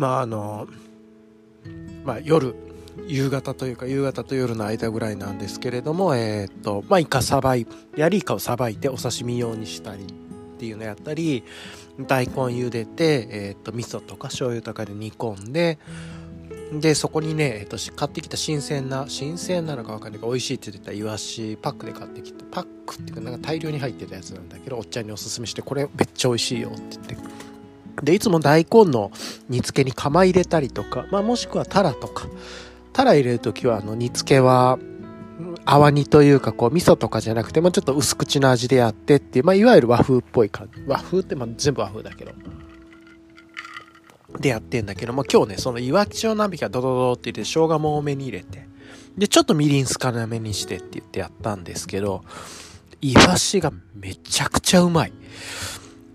今あのまあ夜夕方というか夕方と夜の間ぐらいなんですけれどもえっ、とまあイカさばいヤリイカをさばいてお刺身用にしたりっていうのやったり大根茹でて、えっ、と味噌とか醤油とかで煮込んででそこにね、えっと、買ってきた新鮮な新鮮なのか分かんないけど美味しいって言ってたイワシパックで買ってきてパックっていうかなんか大量に入ってたやつなんだけどおっちゃんにおすすめしてこれめっちゃ美味しいよって言ってでいつも大根の煮付けに釜入れたりとか、まあ、もしくはタラとか。タラ入れる時はあの煮付けは泡煮というかこう味噌とかじゃなくてもちょっと薄口の味でやってっていう、まあ、いわゆる和風っぽい感じ。和風ってまあ全部和風だけど。でやってんだけども、今日ね、その岩木町何匹かドドドって言って生姜も多めに入れて、で、ちょっとみりん少なめにしてって言ってやったんですけど、イワシがめちゃくちゃうまい。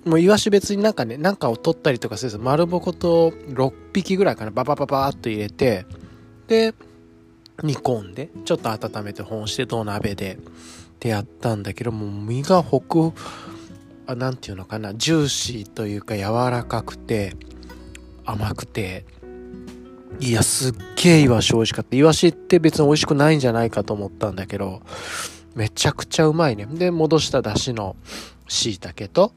もうイワシ別になんかね、なんかを取ったりとかせず、丸ぼこと6匹ぐらいかな、ババババーっと入れて、で、煮込んで、ちょっと温めて保温して土鍋で、ってやったんだけどもう、身がほく、あ、なんていうのかな、ジューシーというか柔らかくて、甘くて、いや、すっげえイワシ美味しかった。イワシって別に美味しくないんじゃないかと思ったんだけど、めちゃくちゃうまいね。で、戻した出汁の椎茸と、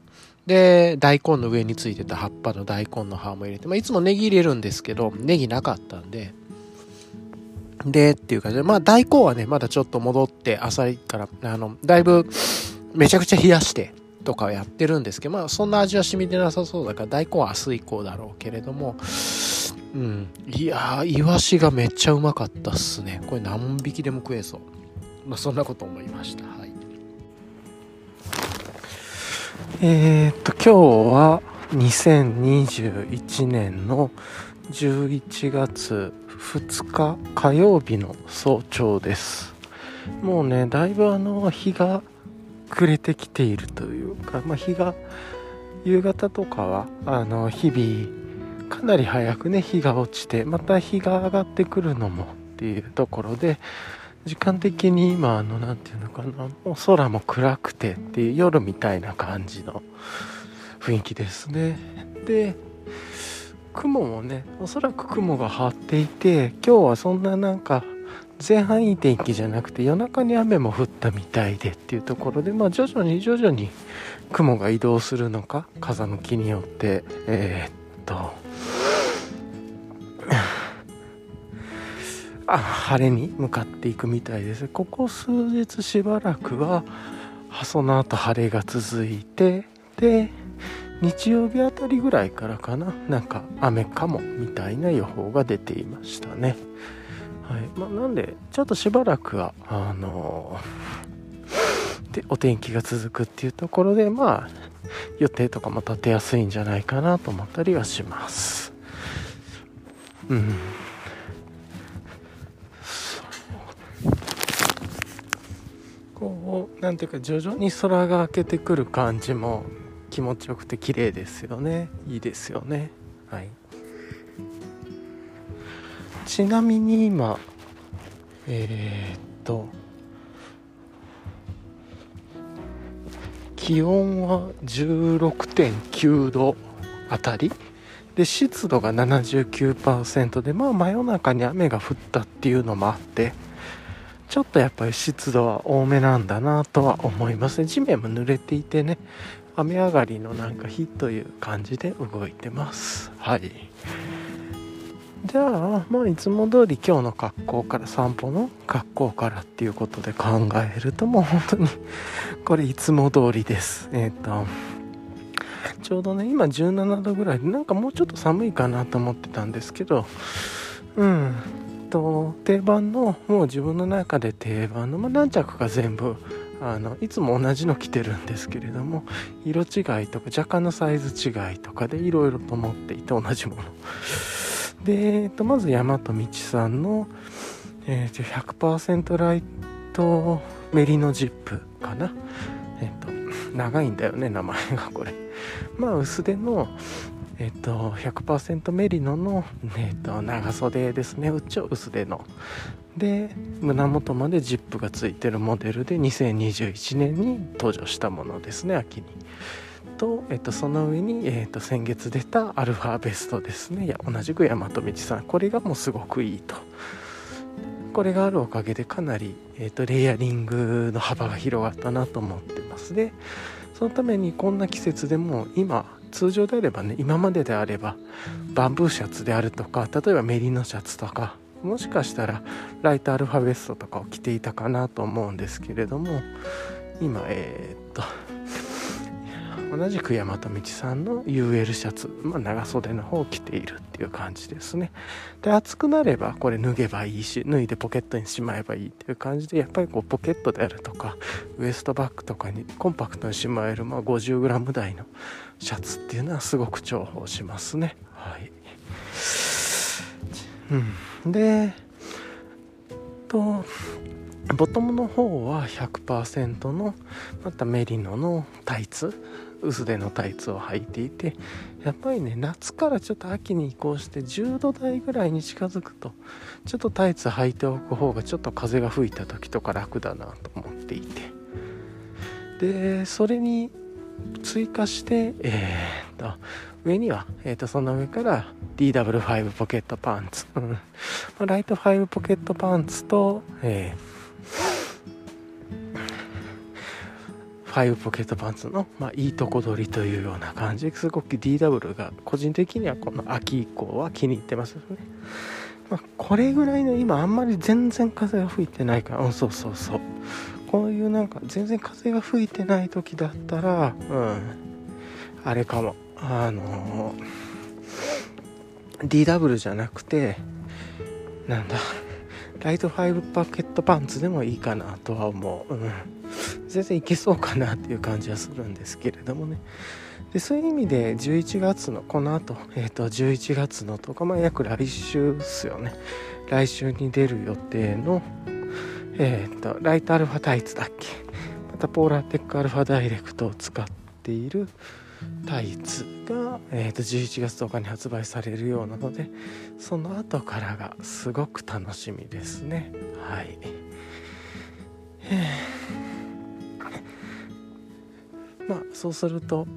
で、大根の上についてた葉っぱの大根の葉も入れて、まあ、いつもネギ入れるんですけど、ネギなかったんで、で、っていう感じで、まあ、大根はね、まだちょっと戻って、浅いから、あの、だいぶ、めちゃくちゃ冷やして、とかやってるんですけど、まあそんな味は染みてなさそうだから大根は明日以降だろうけれども、うん。いやー、イワシがめっちゃうまかったっすね。これ何匹でも食えそう。まあそんなこと思いました。はい。えー、っと、今日は2021年の11月2日火曜日の早朝です。もうね、だいぶあの日が暮れてきているというか、まあ、日が夕方とかはあの日々かなり早くね日が落ちてまた日が上がってくるのもっていうところで時間的に今あの何て言うのかなもう空も暗くてっていう夜みたいな感じの雰囲気ですね。で雲もねおそらく雲が張っていて今日はそんななんか前半いい天気じゃなくて夜中に雨も降ったみたいでっていうところで、まあ、徐々に徐々に雲が移動するのか風向きによってえー、っと晴れに向かっていくみたいです。ここ数日しばらくはその後晴れが続いてで日曜日あたりぐらいからかな。なんか雨かもみたいな予報が出ていましたね。はい。まあ、なんでちょっとしばらくはあのー、でお天気が続くっていうところでまあ予定とかも立てやすいんじゃないかなと思ったりはします。うん。なんていうか徐々に空が明けてくる感じも気持ちよくて綺麗ですよね。いいですよね。はい。ちなみに今えー、っと気温は16.9度あたり。で湿度が79%でまあ真夜中に雨が降ったっていうのもあって。ちょっとやっぱり湿度は多めなんだなとは思いますね。地面も濡れていてね雨上がりのなんか日という感じで動いてます。はい。じゃあまあいつも通り今日の格好から散歩の格好からっていうことで考えるともう本当にこれいつも通りです。えっ、ー、とちょうどね今17度ぐらい。でなんかもうちょっと寒いかなと思ってたんですけどうんと定番のもう自分の中で定番の、まあ、何着か全部あのいつも同じの着てるんですけれども色違いとか若干のサイズ違いとかでいろいろと思っていて同じもので、えっと、まず大和道さんの、えー、100%ライトメリノジップかな。えっと、長いんだよね、名前がこれ。まあ、薄手の、えっと、100%メリノの、えっと、長袖ですね。うちょ薄手の。で、胸元までジップがついてるモデルで2021年に登場したものですね、秋に。と,、えっとその上に、えっと先月出たアルファベストですねいや同じく大和道さんこれがもうすごくいいとこれがあるおかげでかなり、えっとレイヤリングの幅が広がったなと思ってますでそのためにこんな季節でも今通常であればね今までであればバンブーシャツであるとか例えばメリノシャツとかもしかしたらライトアルファベストとかを着ていたかなと思うんですけれども今えー、っと同じく大和道さんの UL シャツ、まあ、長袖の方を着ているっていう感じですね。で暑くなればこれ脱げばいいし脱いでポケットにしまえばいいっていう感じでやっぱりこうポケットであるとかウエストバッグとかにコンパクトにしまえる、まあ、50g 台のシャツっていうのはすごく重宝しますね。はい。うん。でとボトムの方は100%のまたメリノのタイツ。薄手のタイツを履いていてやっぱりね夏からちょっと秋に移行して10度台ぐらいに近づくとちょっとタイツ履いておく方がちょっと風が吹いた時とか楽だなと思っていて。でそれに追加してえー、っと上には、えー、とその上から DW5 ポケットパンツ、ライト5ポケットパンツと、えー5ポケットパンツの、まあ、いいとこ取りというような感じ。ですごく DW が個人的にはこの秋以降は気に入ってますね、まあ、これぐらいの今あんまり全然風が吹いてないから。うんそうそうそう。こういうなんか全然風が吹いてない時だったらうん。あれかも。あのー、DW じゃなくてなんだ。ライト5パケットパンツでもいいかなとは思う、うん、全然いけそうかなっていう感じはするんですけれどもね。でそういう意味で11月のこの後、えーと、11月のとか、まあ、約来週っすよね。来週に出る予定のえっ、ー、とライトアルファタイツだっけ。またポーラーテックアルファダイレクトを使っているタイツが、えー、と11月10日に発売されるようなのでその後からがすごく楽しみですね。はい。まあそうすると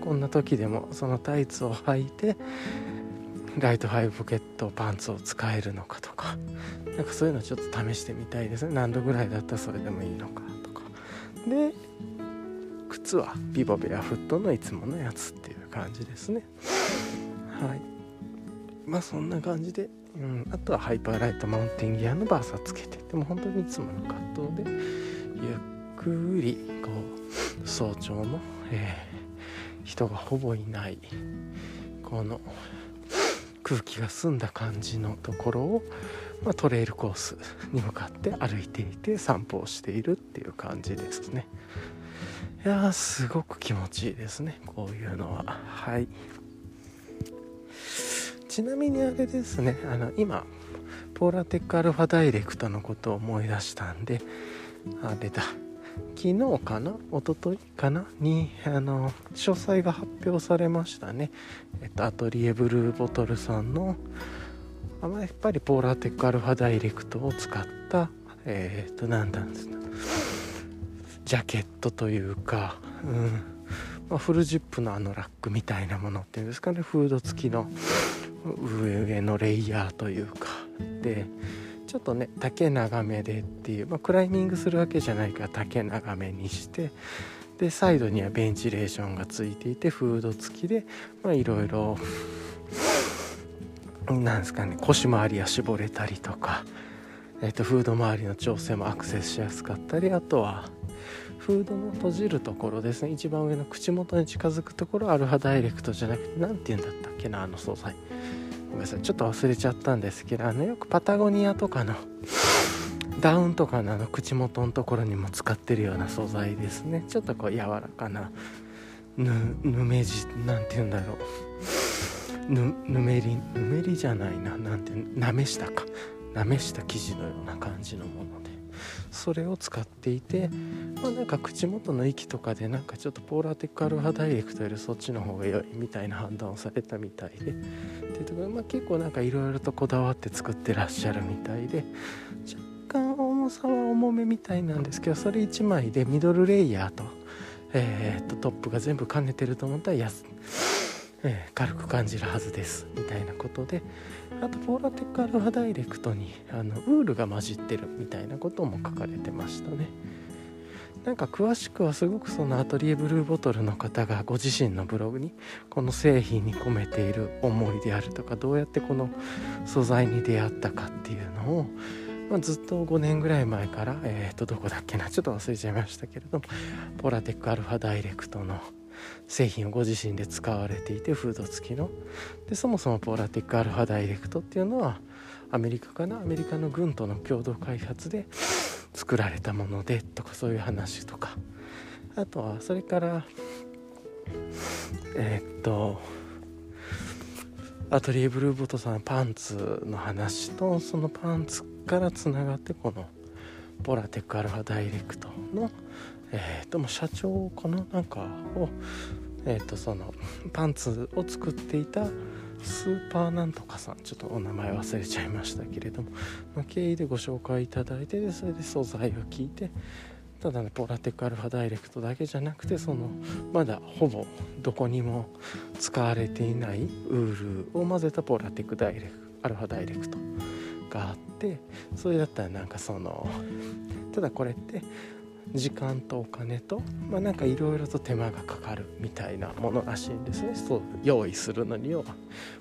こんな時でもそのタイツを履いてライトハイポケットパンツを使えるのかとかなんかそういうのちょっと試してみたいですね。何度ぐらいだったらそれでもいいのかとか。で靴はビボベアフットのいつものやつっていう感じですねはいまあそんな感じで、うん、あとはハイパーライトマウンテンギアのバーサつけてでも本当にいつもの葛藤でゆっくりこう早朝の、えー、人がほぼいないこの空気が澄んだ感じのところを、まあ、トレイルコースに向かって歩いていて散歩をしているっていう感じですね。いやすごく気持ちいいですねこういうのは。はい。ちなみにあれですねあの今ポーラテックアルファダイレクトのことを思い出したんであれだ昨日かな一昨日かなにあの詳細が発表されましたね。えっとアトリエブルーボトルさんのあやっぱりポーラーテックアルファダイレクトを使ったえー、っと何なんですかジャケットというか、うん。まあ、フルジップのあのラックみたいなものっていうんですかね。フード付きの上上のレイヤーというか。でちょっとね丈長めでっていう、まあ、クライミングするわけじゃないから丈長めにしてでサイドにはベンチレーションがついていてフード付きでいろいろなんですかね腰回りは絞れたりとか、えー、とフード周りの調整もアクセスしやすかったりあとはフードの閉じるところですね。一番上の口元に近づくところアルファダイレクトじゃなくて何て言うんだったっけなあの素材ごめんなさい。ちょっと忘れちゃったんですけどあのよくパタゴニアとかの ダウンとかのあの口元のところにも使ってるような素材ですね。ちょっとこう柔らかなぬぬめじなんて言うんだろう。ぬぬめりぬめりじゃないな。なんてなめしたか。なめした生地のような感じのもので。それを使っていて、まあ、なんか口元の息とかでなんかちょっとポーラーテックアルファダイレクトよりそっちの方が良いみたいな判断をされたみたいで。でところまあ、結構なんかいろいろとこだわって作ってらっしゃるみたいで。若干重さは重めみたいなんですけどそれ1枚でミドルレイヤーとえー、っとトップが全部兼ねてると思ったら安、えー、軽く感じるはずです。みたいなことであとポーラテックアルファダイレクトにあのウールが混じってるみたいなことも書かれてましたね。なんか詳しくはすごくそのアトリエブルーボトルの方がご自身のブログにこの製品に込めている思いであるとかどうやってこの素材に出会ったかっていうのを、まあ、ずっと5年ぐらい前からえっ、とどこだっけなちょっと忘れちゃいましたけれどもポラテックアルファダイレクトの製品をご自身で使われていてフード付きの。でそもそもポーラティックアルファダイレクトっていうのはアメリカかな？アメリカの軍との共同開発で 作られたものでとかそういう話とか。あとはそれからえー、っとアトリエブルーボトさんパンツの話とそのパンツからつながってこのポラテックアルファダイレクトのえー、とも社長かな？なんかをえー、とその パンツを作っていたスーパーなんとかさん。ちょっとお名前忘れちゃいましたけれども。の経緯でご紹介いただいてでそれで素材を聞いて。ただねポラテックアルファダイレクトだけじゃなくてそのまだほぼどこにも使われていないウールを混ぜたポラテックダイレクアルファダイレクトがあってそれだったらなんかそのただこれって時間とお金とまあなんかいろいろと手間がかかるみたいなものらしいんですね。そう用意するのに要は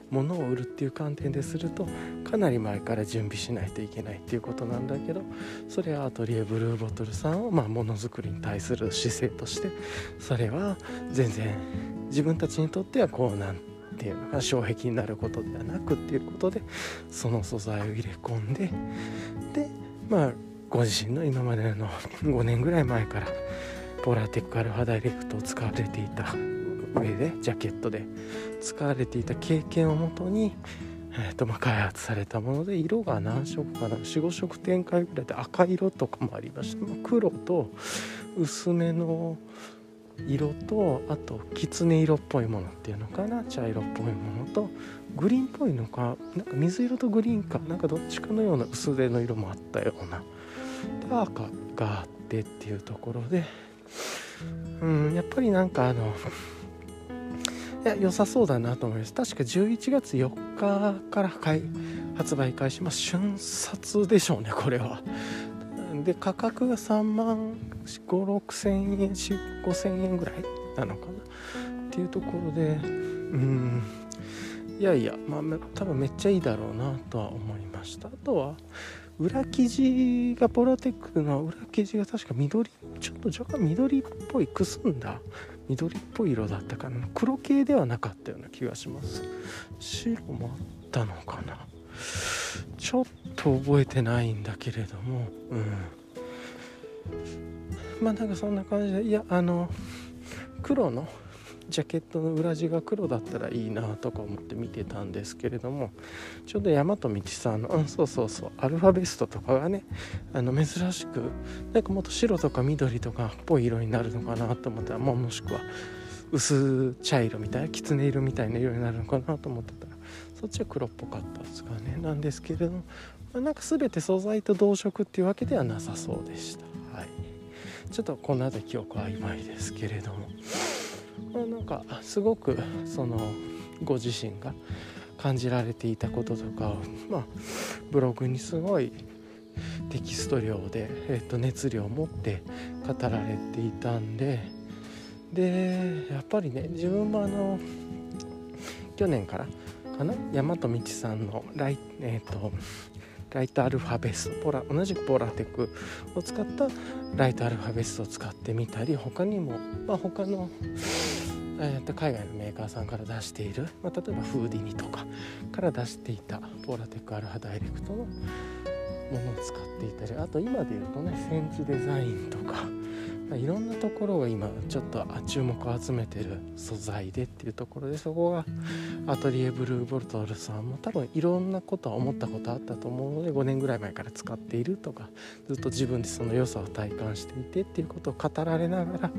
物を売るっていう観点でするとかなり前から準備しないといけないっていうことなんだけどそれはアトリエブルーボトルさんをまあものづくりに対する姿勢としてそれは全然自分たちにとってはこうなんていうのが障壁になることではなくっていうことでその素材を入れ込んででまあご自身の今までの5年ぐらい前からポラーテックアルファダイレクトを使われていた上でジャケットで使われていた経験をもとに、えーとまあ、開発されたもので色が何色かな45色展開ぐらいで赤色とかもありました、まあ、黒と薄めの色とあときつね色っぽいものっていうのかな茶色っぽいものとグリーンっぽいのかなんか水色とグリーンかなんかどっちかのような薄手の色もあったような赤があってっていうところでうんやっぱりなんかあのいや良さそうだなと思います。確か11月4日から発売開始ます瞬殺でしょうねこれは。で価格が3万56000円5000円ぐらいなのかな。っていうところでうんいやいやまあ多分めっちゃいいだろうなとは思いました。あとは裏生地がポラテックの裏生地が確か緑ちょっと若干緑っぽいくすんだ。緑っぽい色だったかな。黒系ではなかったような気がします。白もあったのかな。ちょっと覚えてないんだけれども。うん。まあなんかそんな感じでいやあの黒のジャケットの裏地が黒だったらいいなとか思って見てたんですけれどもちょうど大和道さんの、うん、そうそうそうアルファベストとかがねあの珍しくなんかもっと白とか緑とかっぽい色になるのかなと思ったら、まあ、もしくは薄茶色みたいなきつね色みたいな色になるのかなと思ってたらそっちは黒っぽかったですかねなんですけれども、まあ、なんか全て素材と同色っていうわけではなさそうでした。はい。ちょっとこの辺り記憶は曖昧ですけれども、なんかすごくそのご自身が感じられていたこととかを、まあ、ブログにすごいテキスト量で、えー、と熱量を持って語られていたんででやっぱりね自分もあの去年からかな大和道さんのライ,、えーとライトアルファベスポラ同じくポラテックを使ったライトアルファベスを使ってみたり他にも、まあ、他の、えー、と海外のメーカーさんから出している、まあ、例えばフーディニとかから出していたポラテックアルファダイレクトのものを使っていたりあと今で言うとねセンチデザインとかいろんなところが今ちょっと注目を集めてる素材でっていうところでそこがアトリエブルーボルトルさんも多分いろんなことは思ったことあったと思うので5年ぐらい前から使っているとかずっと自分でその良さを体感していてっていうことを語られながら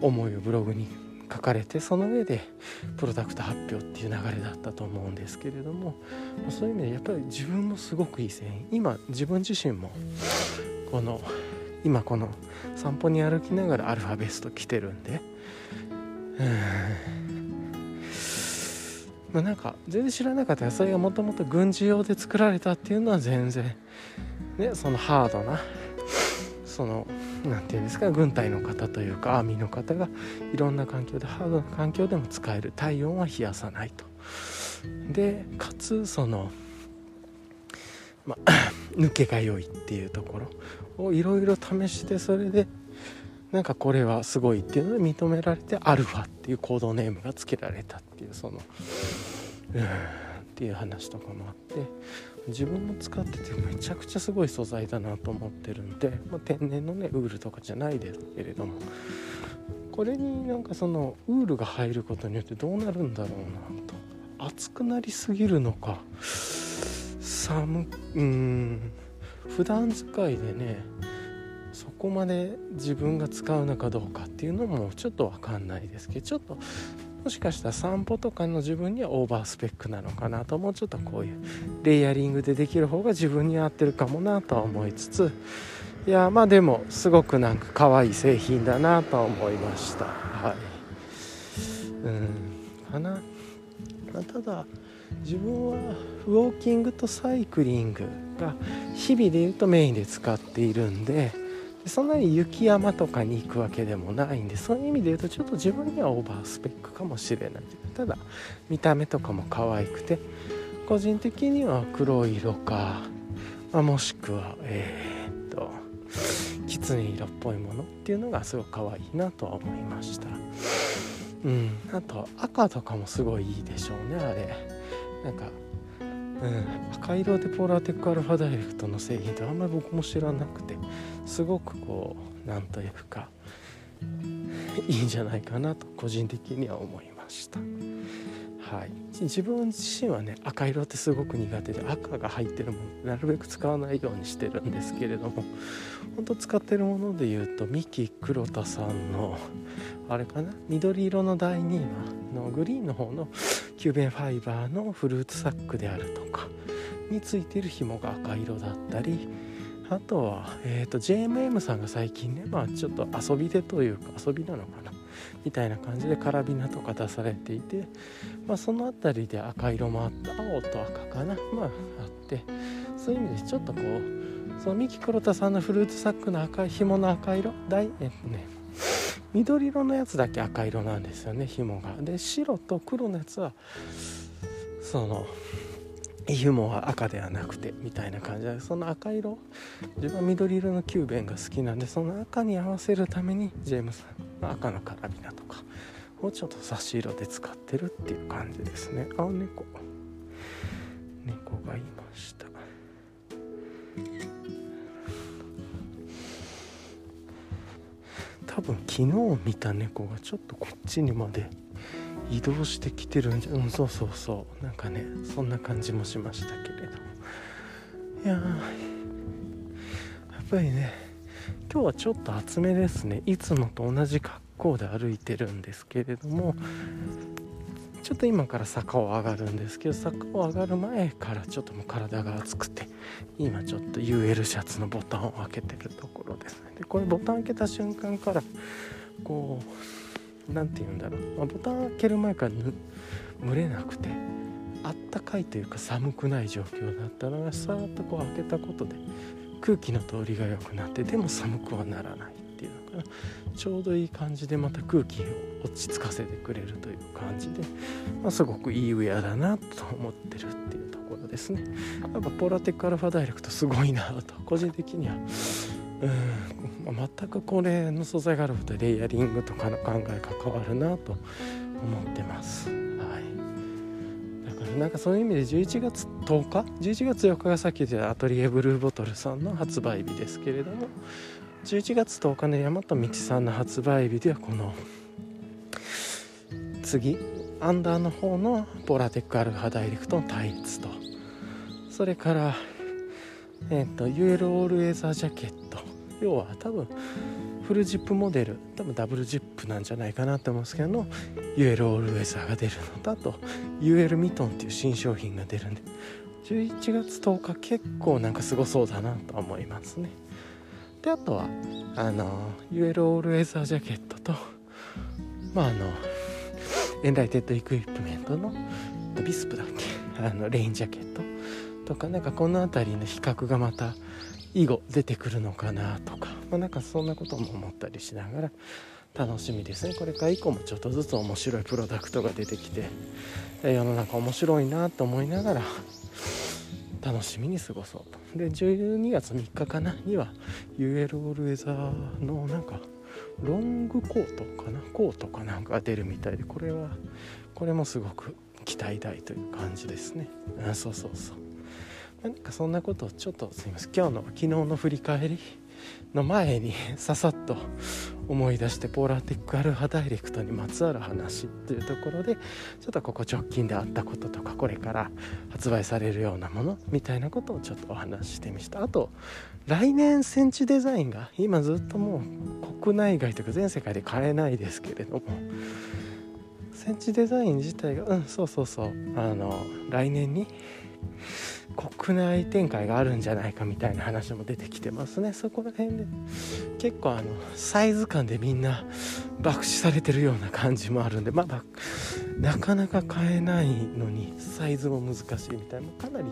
思いをブログに書かれてその上でプロダクト発表っていう流れだったと思うんですけれどもそういう意味でやっぱり自分もすごくいい製品今自分自身もこの今この散歩に歩きながらアルファベスト着てるんで。うん。まあなんか全然知らなかった野菜がもともと軍事用で作られたっていうのは全然ねそのハードなその何て言うんですか軍隊の方というかアーミーの方がいろんな環境でハードな環境でも使える体温は冷やさないと。でかつそのま 抜けが良いっていうところ。をいろいろ試してそれでなんかこれはすごいっていうので認められてアルファっていうコードネームが付けられたっていうそのうんっていう話とかもあって自分も使っててめちゃくちゃすごい素材だなと思ってるんで、まあ、天然のねウールとかじゃないですけれどもこれになんかそのウールが入ることによってどうなるんだろうなと暑くなりすぎるのか寒うん普段使いでねそこまで自分が使うのかどうかっていうのもちょっと分かんないですけどちょっともしかしたら散歩とかの自分にはオーバースペックなのかなともうちょっとこういうレイヤリングでできる方が自分に合ってるかもなとは思いつついやまあでもすごくなんか可愛い製品だなとは思いました。はい。うん。かな、まあ、ただ自分はウォーキングとサイクリングが日々で言うとメインで使っているんでそんなに雪山とかに行くわけでもないんでそういう意味で言うとちょっと自分にはオーバースペックかもしれない。ただ見た目とかも可愛くて個人的には黒い色か、まあ、もしくはえー、っときつね色っぽいものっていうのがすごく可愛いなとは思いました。うんあと赤とかもすごいいいでしょうねあれ。なんかうん、赤色でポーラーテックアルファダイレクトの製品ってあんまり僕も知らなくてすごくこうなんというかいいんじゃないかなと個人的には思いました。はい、自分自身はね赤色ってすごく苦手で赤が入ってるものなるべく使わないようにしてるんですけれども本当使ってるもので言うと三木黒田さんのあれかな？緑色の第2話のグリーンの方のキューベンファイバーのフルーツサックであるとかについてる紐が赤色だったりあとは、えーと、JMM さんが最近ね、まあ、ちょっと遊びでというか遊びなのかな？みたいな感じでカラビナとか出されていて、まあ、その辺りで赤色もあった青と赤かな、まあ、あってそういう意味でちょっとこうその三木黒田さんのフルーツサックの赤い紐の赤色大えっとね緑色のやつだけ赤色なんですよね紐が。で白と黒のやつはその紐は赤ではなくてみたいな感じ。でその赤色。自分は緑色のキューベンが好きなんでその赤に合わせるためにジェームさんの赤のカラビナとかをちょっと差し色で使ってるっていう感じですね。あ猫。猫がいました。多分昨日見た猫がちょっとこっちにまで移動してきてるんじゃうんそうそうそう。なんかねそんな感じもしましたけれどいややっぱりね今日はちょっと厚めですね。いつもと同じ格好で歩いてるんですけれども。ちょっと今から坂を上がるんですけど坂を上がる前からちょっともう体が熱くて今ちょっと UL シャツのボタンを開けてるところですね。でこれボタン開けた瞬間からこう何て言うんだろう、まあ、ボタン開ける前から蒸れなくてあったかいというか寒くない状況だったのがさーっとこう開けたことで空気の通りが良くなってでも寒くはならないっていうのかな。ちょうどいい感じでまた空気を落ち着かせてくれるという感じで、まあ、すごくいいウェアだなと思ってるっていうところですね。やっぱポラテックアルファダイレクトすごいなと個人的にはうん。全くこれの素材があることレイヤリングとかの考えが変わるなと思ってます。はい、だからなんかそういう意味で11月10日？11月4日がさっき言ったアトリエブルーボトルさんの発売日ですけれども11月10日の大和道さんの発売日ではこの次アンダーの方のポラテックアルファダイレクトのタイツと。それからえっ、ー、と UL オールウェザージャケット。要は多分フルジップモデル多分ダブルジップなんじゃないかなって思うんですけどの UL オールウェザーが出るのとあと UL ミトンっていう新商品が出るんで11月10日結構なんかすごそうだなと思いますね。であとはあの UL オールウェザージャケットとまああのEnlightened Equipment の Visp だっけ？あのレインジャケットとかなんかこの辺りの比較がまた以後出てくるのかなとか、まあ、なんかそんなことも思ったりしながら楽しみですね。これから以降もちょっとずつ面白いプロダクトが出てきて世の中面白いなと思いながら楽しみに過ごそうと。で12月3日かなには UL オルウェザーのなんかロングコートかな？コートかなんかが出るみたいでこれはこれもすごく期待大という感じですね。あそうそうそう。なんかそんなことをちょっとすいません今日の昨日の振り返りの前にささっと思い出してポーラーテックアルファダイレクトにまつわる話っていうところでちょっとここ直近であったこととかこれから発売されるようなものみたいなことをちょっとお話ししてみました。あと来年センチデザインが今ずっともう国内外というか全世界で買えないですけれども。センチデザイン自体がうんそうそうそう。あの来年に国内展開があるんじゃないかみたいな話も出てきてますね。そこら辺で。結構あのサイズ感でみんな爆死されてるような感じもあるんで。まあなかなか買えないのにサイズも難しいみたいな。かなり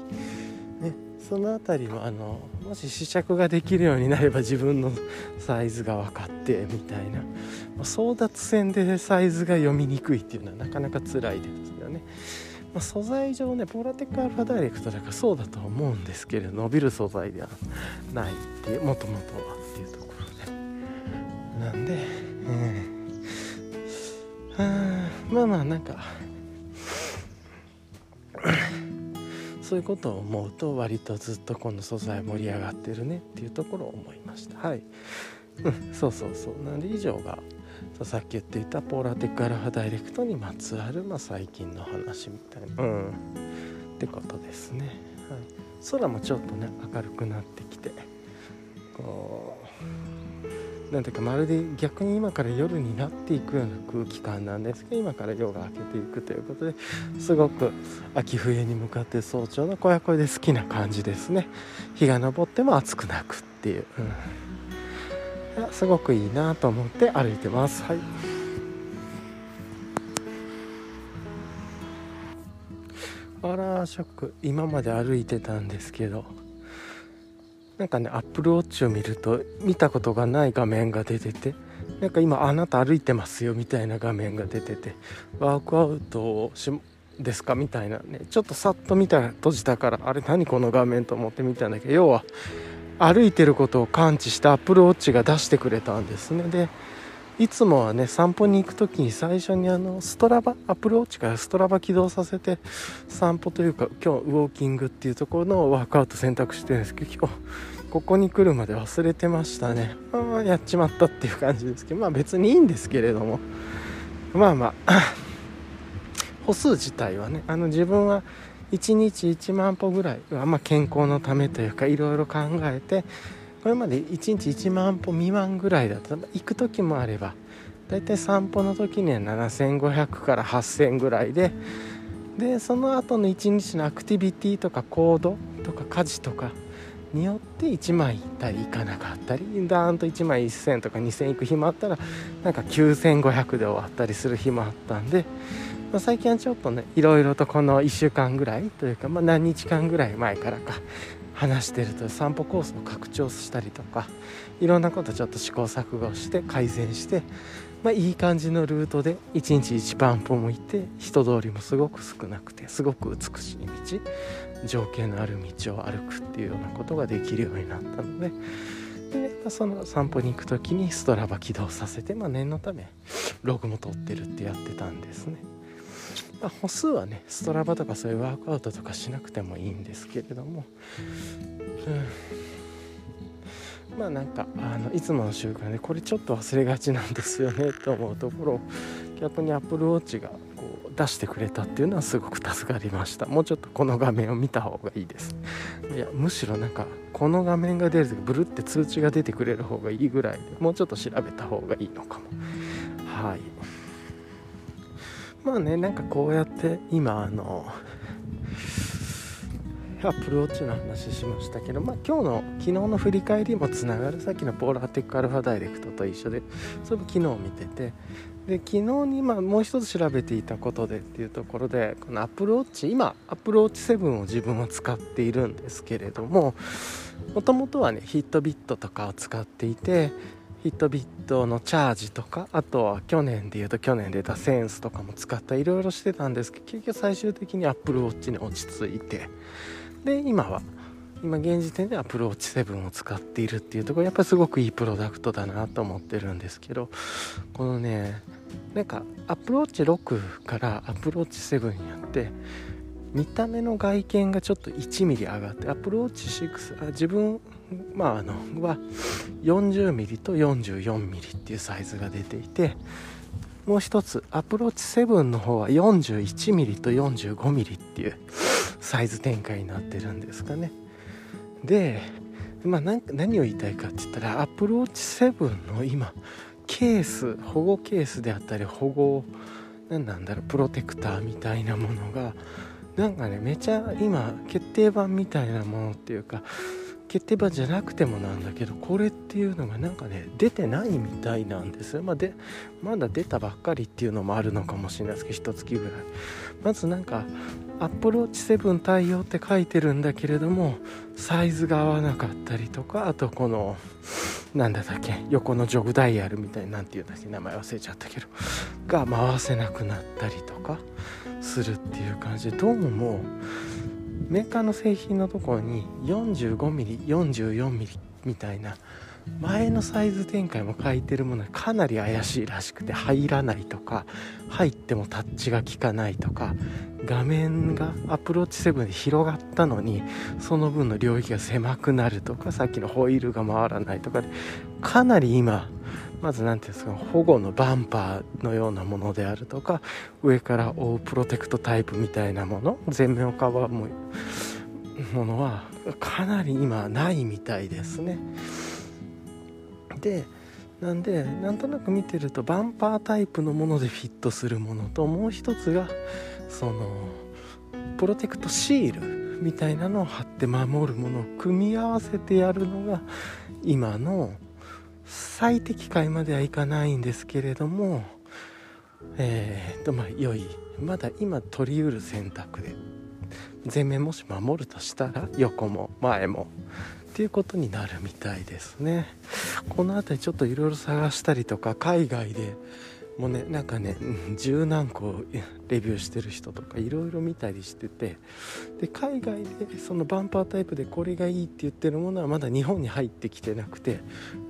ねその辺りもあのもし試着ができるようになれば自分のサイズが分かってみたいな。争奪戦でサイズが読みにくいっていうのはなかなか辛いです。ま、素材上ねポラテックアルファダイレクトだからそうだと思うんですけれど伸びる素材ではないっていうもともとはっていうところで。なんで、うん、まあまあなんかそういうことを思うと割とずっとこの素材盛り上がってるねっていうところを思いました。はい、うん、そうそうそう。なんで以上がさっき言っていたポーラテックアルファダイレクトにまつわる、まあ、最近の話みたいな。うん。ってことですね、はい、空もちょっとね明るくなってきて。こうなんていうかまるで逆に今から夜になっていくような空気感なんですけど今から夜が明けていくということですごく秋冬に向かって早朝の小屋これで好きな感じですね。日が昇っても暑くなくっていう、うんすごくいいなと思って歩いてます。はい。あらショック。今まで歩いてたんですけど。なんかねアップルウォッチを見ると見たことがない画面が出てて。なんか今あなた歩いてますよみたいな画面が出てて。ワークアウトをしですか？みたいなね。ちょっとさっと見た閉じたからあれ何この画面と思って見たんだけど。要は歩いてることを感知したアップルウォッチが出してくれたんですね。でいつもはね散歩に行く時に最初にあのストラバアップルウォッチからストラバ起動させて散歩というか今日ウォーキングっていうところのワークアウト選択してるんですけど今日ここに来るまで忘れてましたね。ああやっちまったっていう感じですけどまあ別にいいんですけれども。まあまあ歩数自体はねあの自分は1日1万歩ぐらいは、まあ、健康のためというかいろいろ考えてこれまで1日1万歩未満ぐらいだと行く時もあればだいたい散歩の時には7500から8000ぐらいででその後の1日のアクティビティとか行動とか家事とかによって1枚行ったり行かなかったりダーンと1枚1000とか2000行く日もあったらなんか9500で終わったりする日もあったんでまあ、最近はちょっとねいろいろとこの1週間ぐらいというか、まあ、何日間ぐらい前からか話してると散歩コースの拡張したりとかいろんなことちょっと試行錯誤して改善して、まあ、いい感じのルートで1日1万歩もいて人通りもすごく少なくてすごく美しい道情景のある道を歩くっていうようなことができるようになったので。で、その散歩に行く時にストラバ起動させて、まあ、念のためログも取ってるってやってたんですね。まあ、歩数はねストラバとかそういうワークアウトとかしなくてもいいんですけれども、うん、まあなんかあのいつもの習慣でこれちょっと忘れがちなんですよね と思うところを逆に Apple Watch がこう出してくれたっていうのはすごく助かりました。もうちょっとこの画面を見た方がいいです。いやむしろなんかこの画面が出るときブルって通知が出てくれる方がいいぐらいもうちょっと調べた方がいいのかも。はい。まあねなんかこうやって今あのアップルウォッチの話しましたけど、まあ、今日の昨日の振り返りもつながるさっきのポーラーテックアルファダイレクトと一緒でそれも昨日見ててで昨日にまあもう一つ調べていたことでっていうところでこのアップルウォッチ今アップルウォッチ7を自分は使っているんですけれどももともとはねヒットビットとかを使っていてヒットビットのチャージとかあとは去年でいうと去年出たセンスとかも使ったいろいろしてたんですけど結局最終的に Apple Watch に落ち着いてで今は今現時点で Apple Watch 7を使っているっていうところやっぱりすごくいいプロダクトだなと思ってるんですけどこのねなんか Apple Watch 6から Apple Watch 7にやって見た目の外見がちょっと 1mm 上がって Apple Watch 6あ自分まああのは 40mm と 44mm っていうサイズが出ていてもう一つアプローチ7の方は 41mm と 45mm っていうサイズ展開になってるんですかね。で、まあ、何を言いたいかって言ったらアプローチ7の今ケース保護ケースであったり保護何なんだろうプロテクターみたいなものがなんかねめちゃ今決定版みたいなものっていうか決定版じゃなくてもなんだけどこれっていうのがなんかね出てないみたいなんです、まあ、でまだ出たばっかりっていうのもあるのかもしれないですけど一月ぐらいまずなんかアップローチ7対応って書いてるんだけれどもサイズが合わなかったりとかあとこのなんだっけ横のジョグダイヤルみたいなんていうんだっけ名前忘れちゃったけどが回せなくなったりとかするっていう感じでどうもメーカーの製品のところに 45mm44mm みたいな前のサイズ展開も書いてるものはかなり怪しいらしくて入らないとか入ってもタッチが効かないとか画面がアプローチ7で広がったのにその分の領域が狭くなるとかさっきのホイールが回らないとかでかなり今まず何ていうんですか保護のバンパーのようなものであるとか上から覆うプロテクトタイプみたいなもの全面をカバーもものはかなり今ないみたいですね。でなんでなんとなく見てるとバンパータイプのものでフィットするものともう一つがそのプロテクトシールみたいなのを貼って守るものを組み合わせてやるのが今の最適解まではいかないんですけれどもえー、とまあ良いまだ今取りうる選択で前面もし守るとしたら横も前もっていうことになるみたいですね。この辺りちょっといろいろ探したりとか海外でもうねなんかね十何個レビューしてる人とかいろいろ見たりしててで海外でそのバンパータイプでこれがいいって言ってるものはまだ日本に入ってきてなくて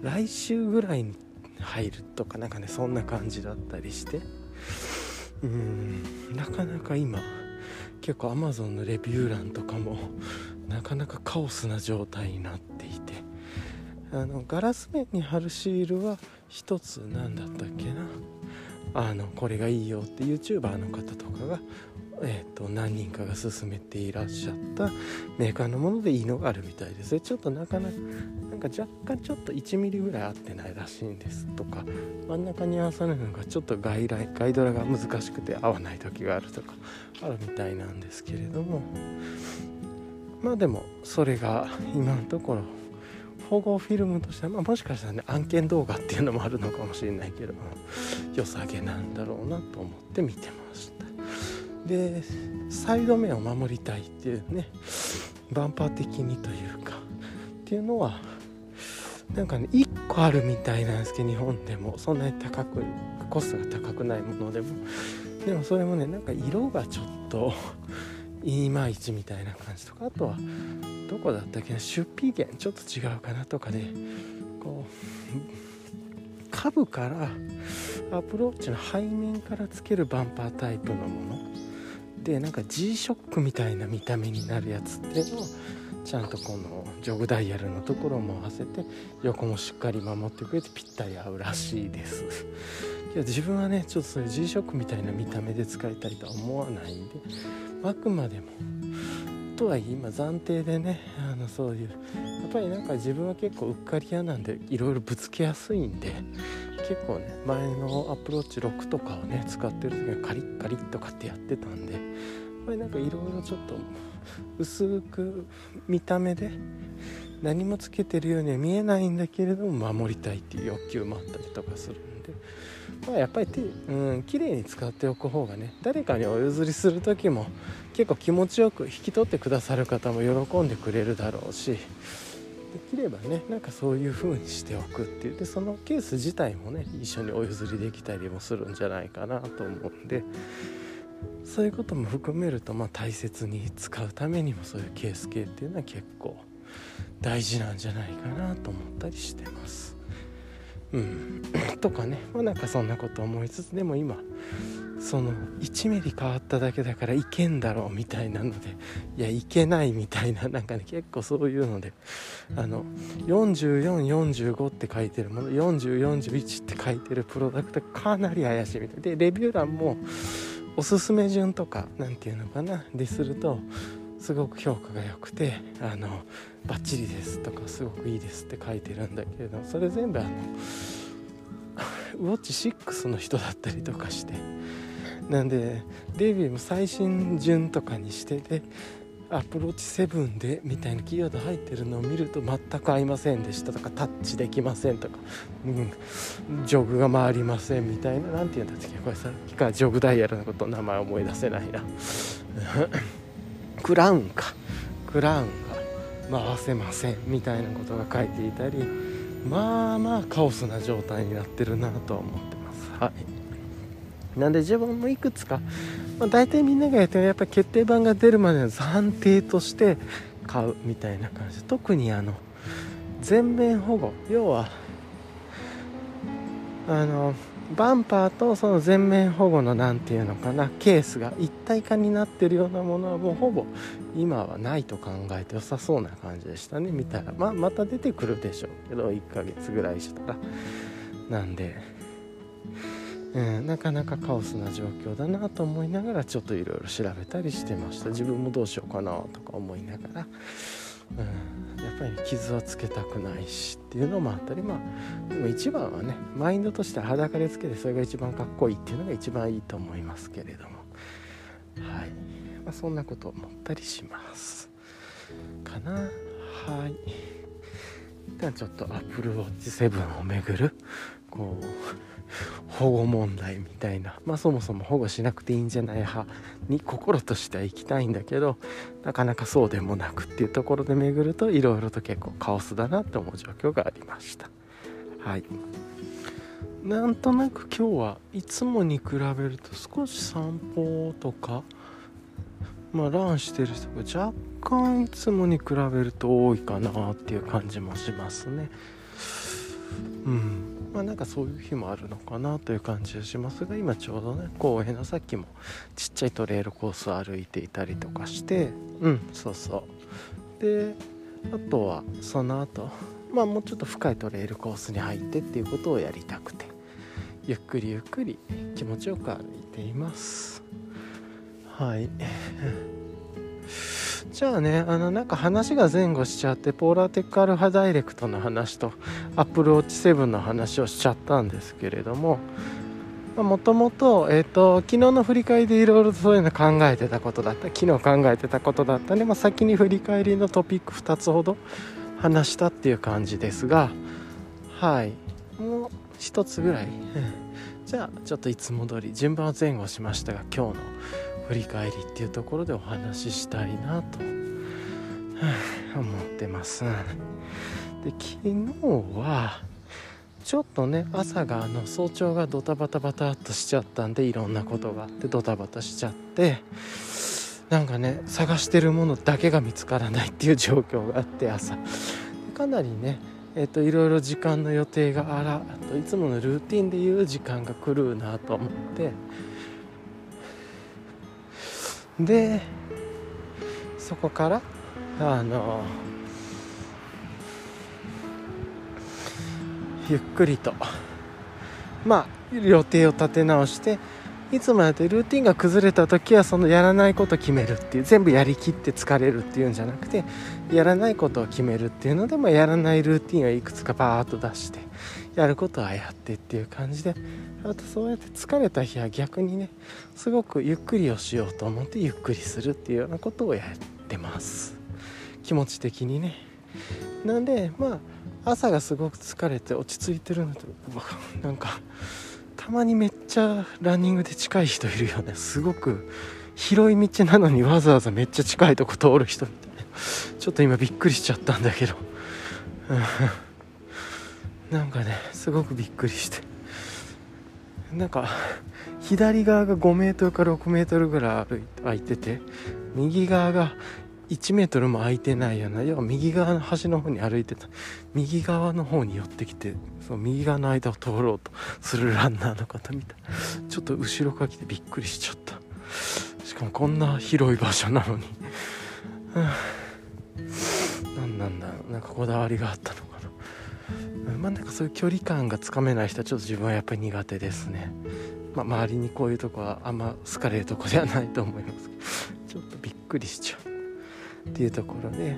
来週ぐらいに入るとかなんかねそんな感じだったりして。うんなかなか今結構 Amazon のレビュー欄とかもなかなかカオスな状態になっていて。あのガラス面に貼るシールは一つ何だったっけな。あのこれがいいよって YouTuber の方とかが、えーと、何人かが勧めていらっしゃったメーカーのものでいいのがあるみたいです。ちょっとなかなかなんか若干ちょっと 1mm ぐらい合ってないらしいんですとか真ん中に合わさないのがちょっと外来ガイドラが難しくて合わない時があるとかあるみたいなんですけれども。まあでもそれが今のところ保護フィルムとしては、まあ、もしかしたらね案件動画っていうのもあるのかもしれないけど良さげなんだろうなと思って見てました。でサイド面を守りたいっていうねバンパー的にというかっていうのはなんかね1個あるみたいなんですけど日本でも。そんなに高くコストが高くないものでも。でもそれもねなんか色がちょっといまいちみたいな感じとかあとはどこだったっけな出費源ちょっと違うかなとかでこう株からアプローチの背面からつけるバンパータイプのもの。でなんか G ショックみたいな見た目になるやつっていうのをちゃんとこのジョグダイヤルのところも合わせて横もしっかり守ってくれてぴったり合うらしいです。いや自分はねちょっとそういう G ショックみたいな見た目で使いたいとは思わないんであくまでも。とはいえ今暫定でねあのそういうやっぱりなんか自分は結構うっかり屋なんでいろいろぶつけやすいんで結構ね前のアプローチ6とかをね使ってる時はカリッカリッとかってやってたんでこれなんかいろいろちょっと薄く見た目で何もつけてるようには見えないんだけれども守りたいっていう欲求もあったりとかするんで、まあ、やっぱり手、うん、綺麗に使っておく方がね誰かにお譲りする時も結構気持ちよく引き取ってくださる方も喜んでくれるだろうしできればねなんかそういう風にしておくっていうでそのケース自体もね一緒にお譲りできたりもするんじゃないかなと思うんでそういうことも含めると、まあ、大切に使うためにもそういうケース系っていうのは結構大事なんじゃないかなと思ったりしてます。うん、とかね、まあ、なんかそんなこと思いつつでも今その1ミリ変わっただけだからいけんだろうみたいなので。いやいけないみたいななんかね結構そういうので。あの4445って書いてるもの4041って書いてるプロダクトかなり怪しいみたい。でレビュー欄もおすすめ順とか何て言うのかなでするとすごく評価が良くてあのバッチリですとかすごくいいですって書いてるんだけれどそれ全部あのウォッチ6の人だったりとかして。なんでデビューも最新順とかにしてでアプローチ7でみたいなキーワード入ってるのを見ると全く合いませんでしたとかタッチできませんとか、うん、ジョグが回りませんみたいな何て言うんだっけこれさっきからジョグダイヤルのこと名前思い出せないな。クラウンか。クラウン。が回せませんみたいなことが書いていたりまあまあカオスな状態になってるなとは思ってます。はい。なんで自分もいくつかまあ、大体みんながやってるやっぱり決定版が出るまでの暫定として買うみたいな感じ。特にあの全面保護。要はあのバンパーとその全面保護の何ていうのかなケースが一体化になってるようなものはもうほぼ今はないと考えて良さそうな感じでしたね見たら。まあまた出てくるでしょうけど1ヶ月ぐらいしたら。なんでうん、なかなかカオスな状況だなと思いながらちょっといろいろ調べたりしてました。自分もどうしようかなとか思いながら、うん、ぱり傷はつけたくないしっていうのもあったりまあでも一番はねマインドとして裸でつけてそれが一番かっこいいっていうのが一番いいと思いますけれども。はい、まあ、そんなことを思ったりしますかな。はい。ではちょっと Apple Watch 7をめぐるこう保護問題みたいな。まあそもそも保護しなくていいんじゃない派に心としては行きたいんだけどなかなかそうでもなくっていうところで巡るといろいろと結構カオスだなって思う状況がありました。はい。なんとなく今日はいつもに比べると少し散歩とかまあランしてる人が若干いつもに比べると多いかなっていう感じもしますね。うん。まあなんかそういう日もあるのかなという感じがしますが今ちょうどね公園のさっきもちっちゃいトレイルコースを歩いていたりとかしてうんそうそう。であとはその後まあもうちょっと深いトレイルコースに入ってっていうことをやりたくてゆっくりゆっくり気持ちよく歩いています。はいじゃあねあのなんか話が前後しちゃってポーラーテックアルファダイレクトの話とアップルウォッチ7の話をしちゃったんですけれどももともと,、えーと、昨日の振り返りでいろいろそういうの考えてたことだった昨日考えてたことだったんで、まあ、先に振り返りのトピック2つほど話したっていう感じですがはい。もう1つぐらい。じゃあちょっといつも通り順番は前後しましたが今日の振り返りっていうところでお話ししたいなと 思ってます。で昨日はちょっとね朝があの早朝がドタバタバタっとしちゃったんでいろんなことがあってドタバタしちゃってなんかね探してるものだけが見つからないっていう状況があって朝。かなりねえっといろいろ時間の予定があらあといつものルーティンでいう時間が来るなと思ってでそこからあのゆっくりとまあ予定を立て直していつもやってルーティンが崩れた時はそのやらないことを決めるっていう全部やりきって疲れるっていうんじゃなくてやらないことを決めるっていうので、まあ、やらないルーティンをいくつかバーッと出してやることはやってっていう感じであとそうやって疲れた日は逆にねすごくゆっくりをしようと思ってゆっくりするっていうようなことをやってます。気持ち的にね。なんでまあ朝がすごく疲れて落ち着いてるのと なんかたまにめっちゃランニングで近い人いるよね。すごく広い道なのにわざわざめっちゃ近いとこ通る人みたいな。ちょっと今びっくりしちゃったんだけど、うん、なんかねすごくびっくりして。なんか 左側が5メートルから6メートルぐらい空いてて右側が1メートルも空いてないような要は右側の端の方に歩いてた。右側の方に寄ってきてその右側の間を通ろうとするランナーの方みたいちょっと後ろから来てびっくりしちゃった。しかもこんな広い場所なのに。何なんだろう。なんかこだわりがあったのまあなんかそういう距離感がつかめない人はちょっと自分はやっぱり苦手ですね。まあ周りにこういうとこはあんま好かれるとこではないと思いますけど。ちょっとびっくりしちゃうっていうところで、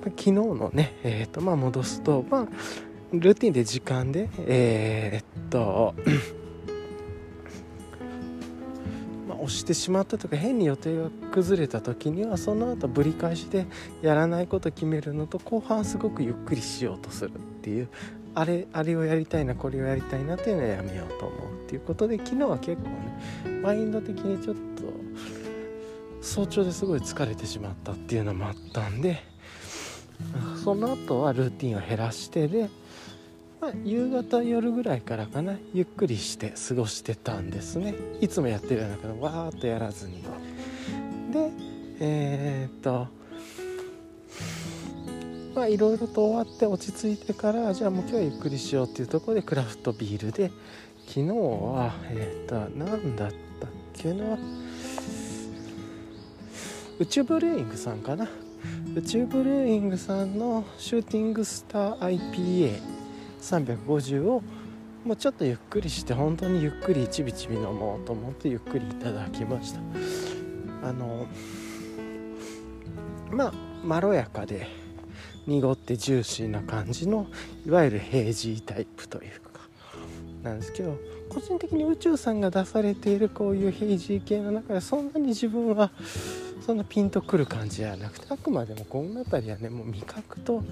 ま昨日のね、えーとまあ、戻すと、まあ、ルーティンで時間で、えー、っと、押してしまったとか変に予定が崩れた時にはその後ぶり返しでやらないこと決めるのと後半すごくゆっくりしようとするっていうあれあれをやりたいなこれをやりたいなっていうのはやめようと思うっていうことで昨日は結構ねマインド的にちょっと早朝ですごい疲れてしまったっていうのもあったんでその後はルーティンを減らしてで、まあ、夕方夜ぐらいからかなゆっくりして過ごしてたんですね。いつもやってるようなからわーっとやらずに。でえー、っとまあいろいろと終わって落ち着いてからじゃあもう今日はゆっくりしようっていうところでクラフトビールで昨日はえー、っと何だったっけな。宇宙ブルーイングさんかな。宇宙ブルーイングさんのシューティングスター IPA 350をもうちょっとゆっくりして本当にゆっくりちびちび飲もうと思ってゆっくりいただきました。あのまあまろやかで濁ってジューシーな感じのいわゆるヘイジータイプというかなんですけど個人的に宇宙さんが出されているこういうヘイジー系の中でそんなに自分はそんなピンとくる感じじゃなくてあくまでもこの辺りはねもう味覚と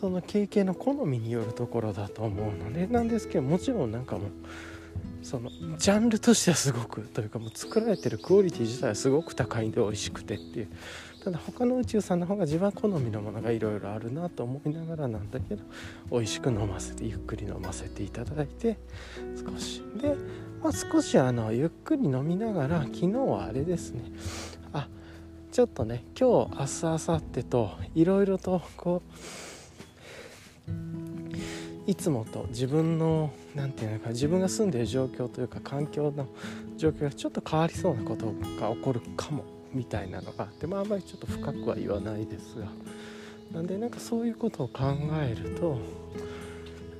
その経験の好みによるところだと思うのでなんですけどもちろんなんかもうそのジャンルとしてはすごくというかもう作られてるクオリティ自体はすごく高いんで美味しくてっていう。ただ他の宇宙さんの方が自分は好みのものがいろいろあるなと思いながらなんだけど美味しく飲ませてゆっくり飲ませていただいて少し。で、まあ、少しあのゆっくり飲みながら昨日はあれですね。あちょっとね今日明日明後日といろいろとこういつもと自分の何て言うのか自分が住んでいる状況というか環境の状況がちょっと変わりそうなことが起こるかもみたいなのがあってまああんまりちょっと深くは言わないですがなんでなんかそういうことを考えると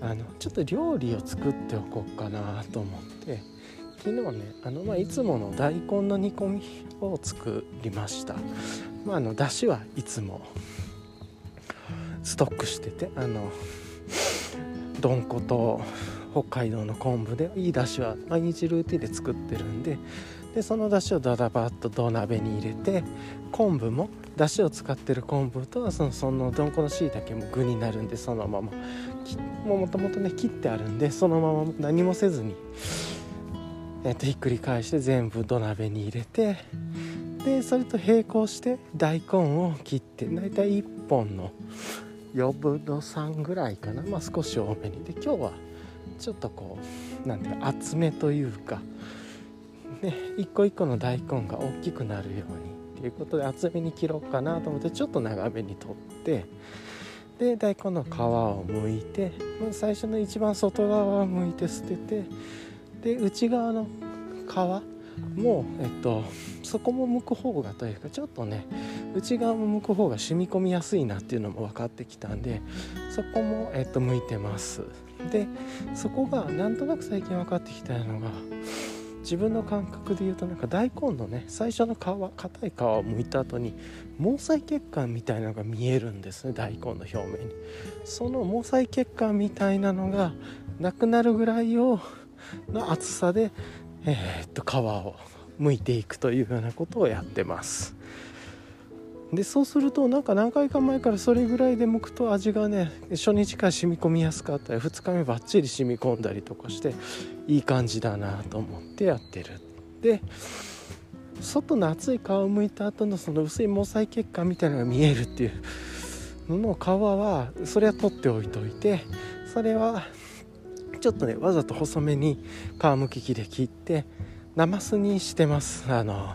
あのちょっと料理を作っておこうかなと思って昨日ねあの、まあ、いつもの大根の煮込みを作りました、まあ、あのだしはいつも。ストックしててあのどんこと北海道の昆布でいいだしは毎日ルーティンで作ってるんででそのだしをダダバッと土鍋に入れて昆布もだしを使ってる昆布とそのそのどんこのしいたけも具になるんでそのまま。もともとね切ってあるんでそのまま何もせずに、えっとひっくり返して全部土鍋に入れてでそれと並行して大根を切って大体1本の4分の3ぐらいかな。まあ少し多めに。で今日はちょっとこうなんていう厚めというかね一個一個の大根が大きくなるようにっていうことで厚めに切ろうかなと思ってちょっと長めに取ってで大根の皮を剥いて最初の一番外側を剥いて捨ててで内側の皮もうえっとそこも剥く方がというかちょっとね内側も剥く方が染み込みやすいなっていうのも分かってきたんでそこも、えっと、剥いてます。でそこがなんとなく最近分かってきたのが自分の感覚で言うとなんか大根のね最初の皮硬い皮を剥いた後に毛細血管みたいなのが見えるんですね大根の表面に。その毛細血管みたいなのがなくなるぐらいをの厚さで、えー、っと皮を剥いていくというようなことをやってます。でそうするとなんか何回か前からそれぐらいで剥くと味がね初日から染み込みやすかったり2日目ばっちり染み込んだりとかしていい感じだなと思ってやってる。で外の熱い皮を剥いた後のその薄い毛細血管みたいなのが見えるっていうのの皮はそれは取っておいといてそれはちょっとねわざと細めに皮むき器で切ってナマスにしてます。あの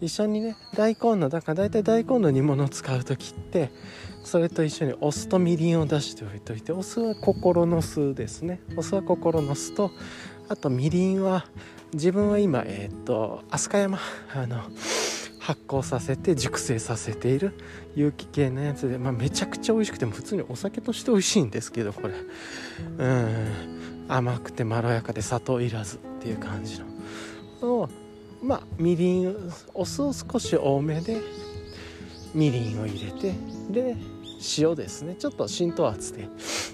一緒にね大根のだから大体大根の煮物を使う時ってそれと一緒にお酢とみりんを出しておいといてお酢は心の酢ですね。お酢は心の酢とあとみりんは自分は今えっ、と飛鳥山あの発酵させて熟成させている。有機系のやつで、まあ、めちゃくちゃ美味しくても普通にお酒として美味しいんですけどこれ。うん。甘くてまろやかで砂糖いらずっていう感じの。まあみりんお酢を少し多めでみりんを入れてで塩ですね。ちょっと浸透圧で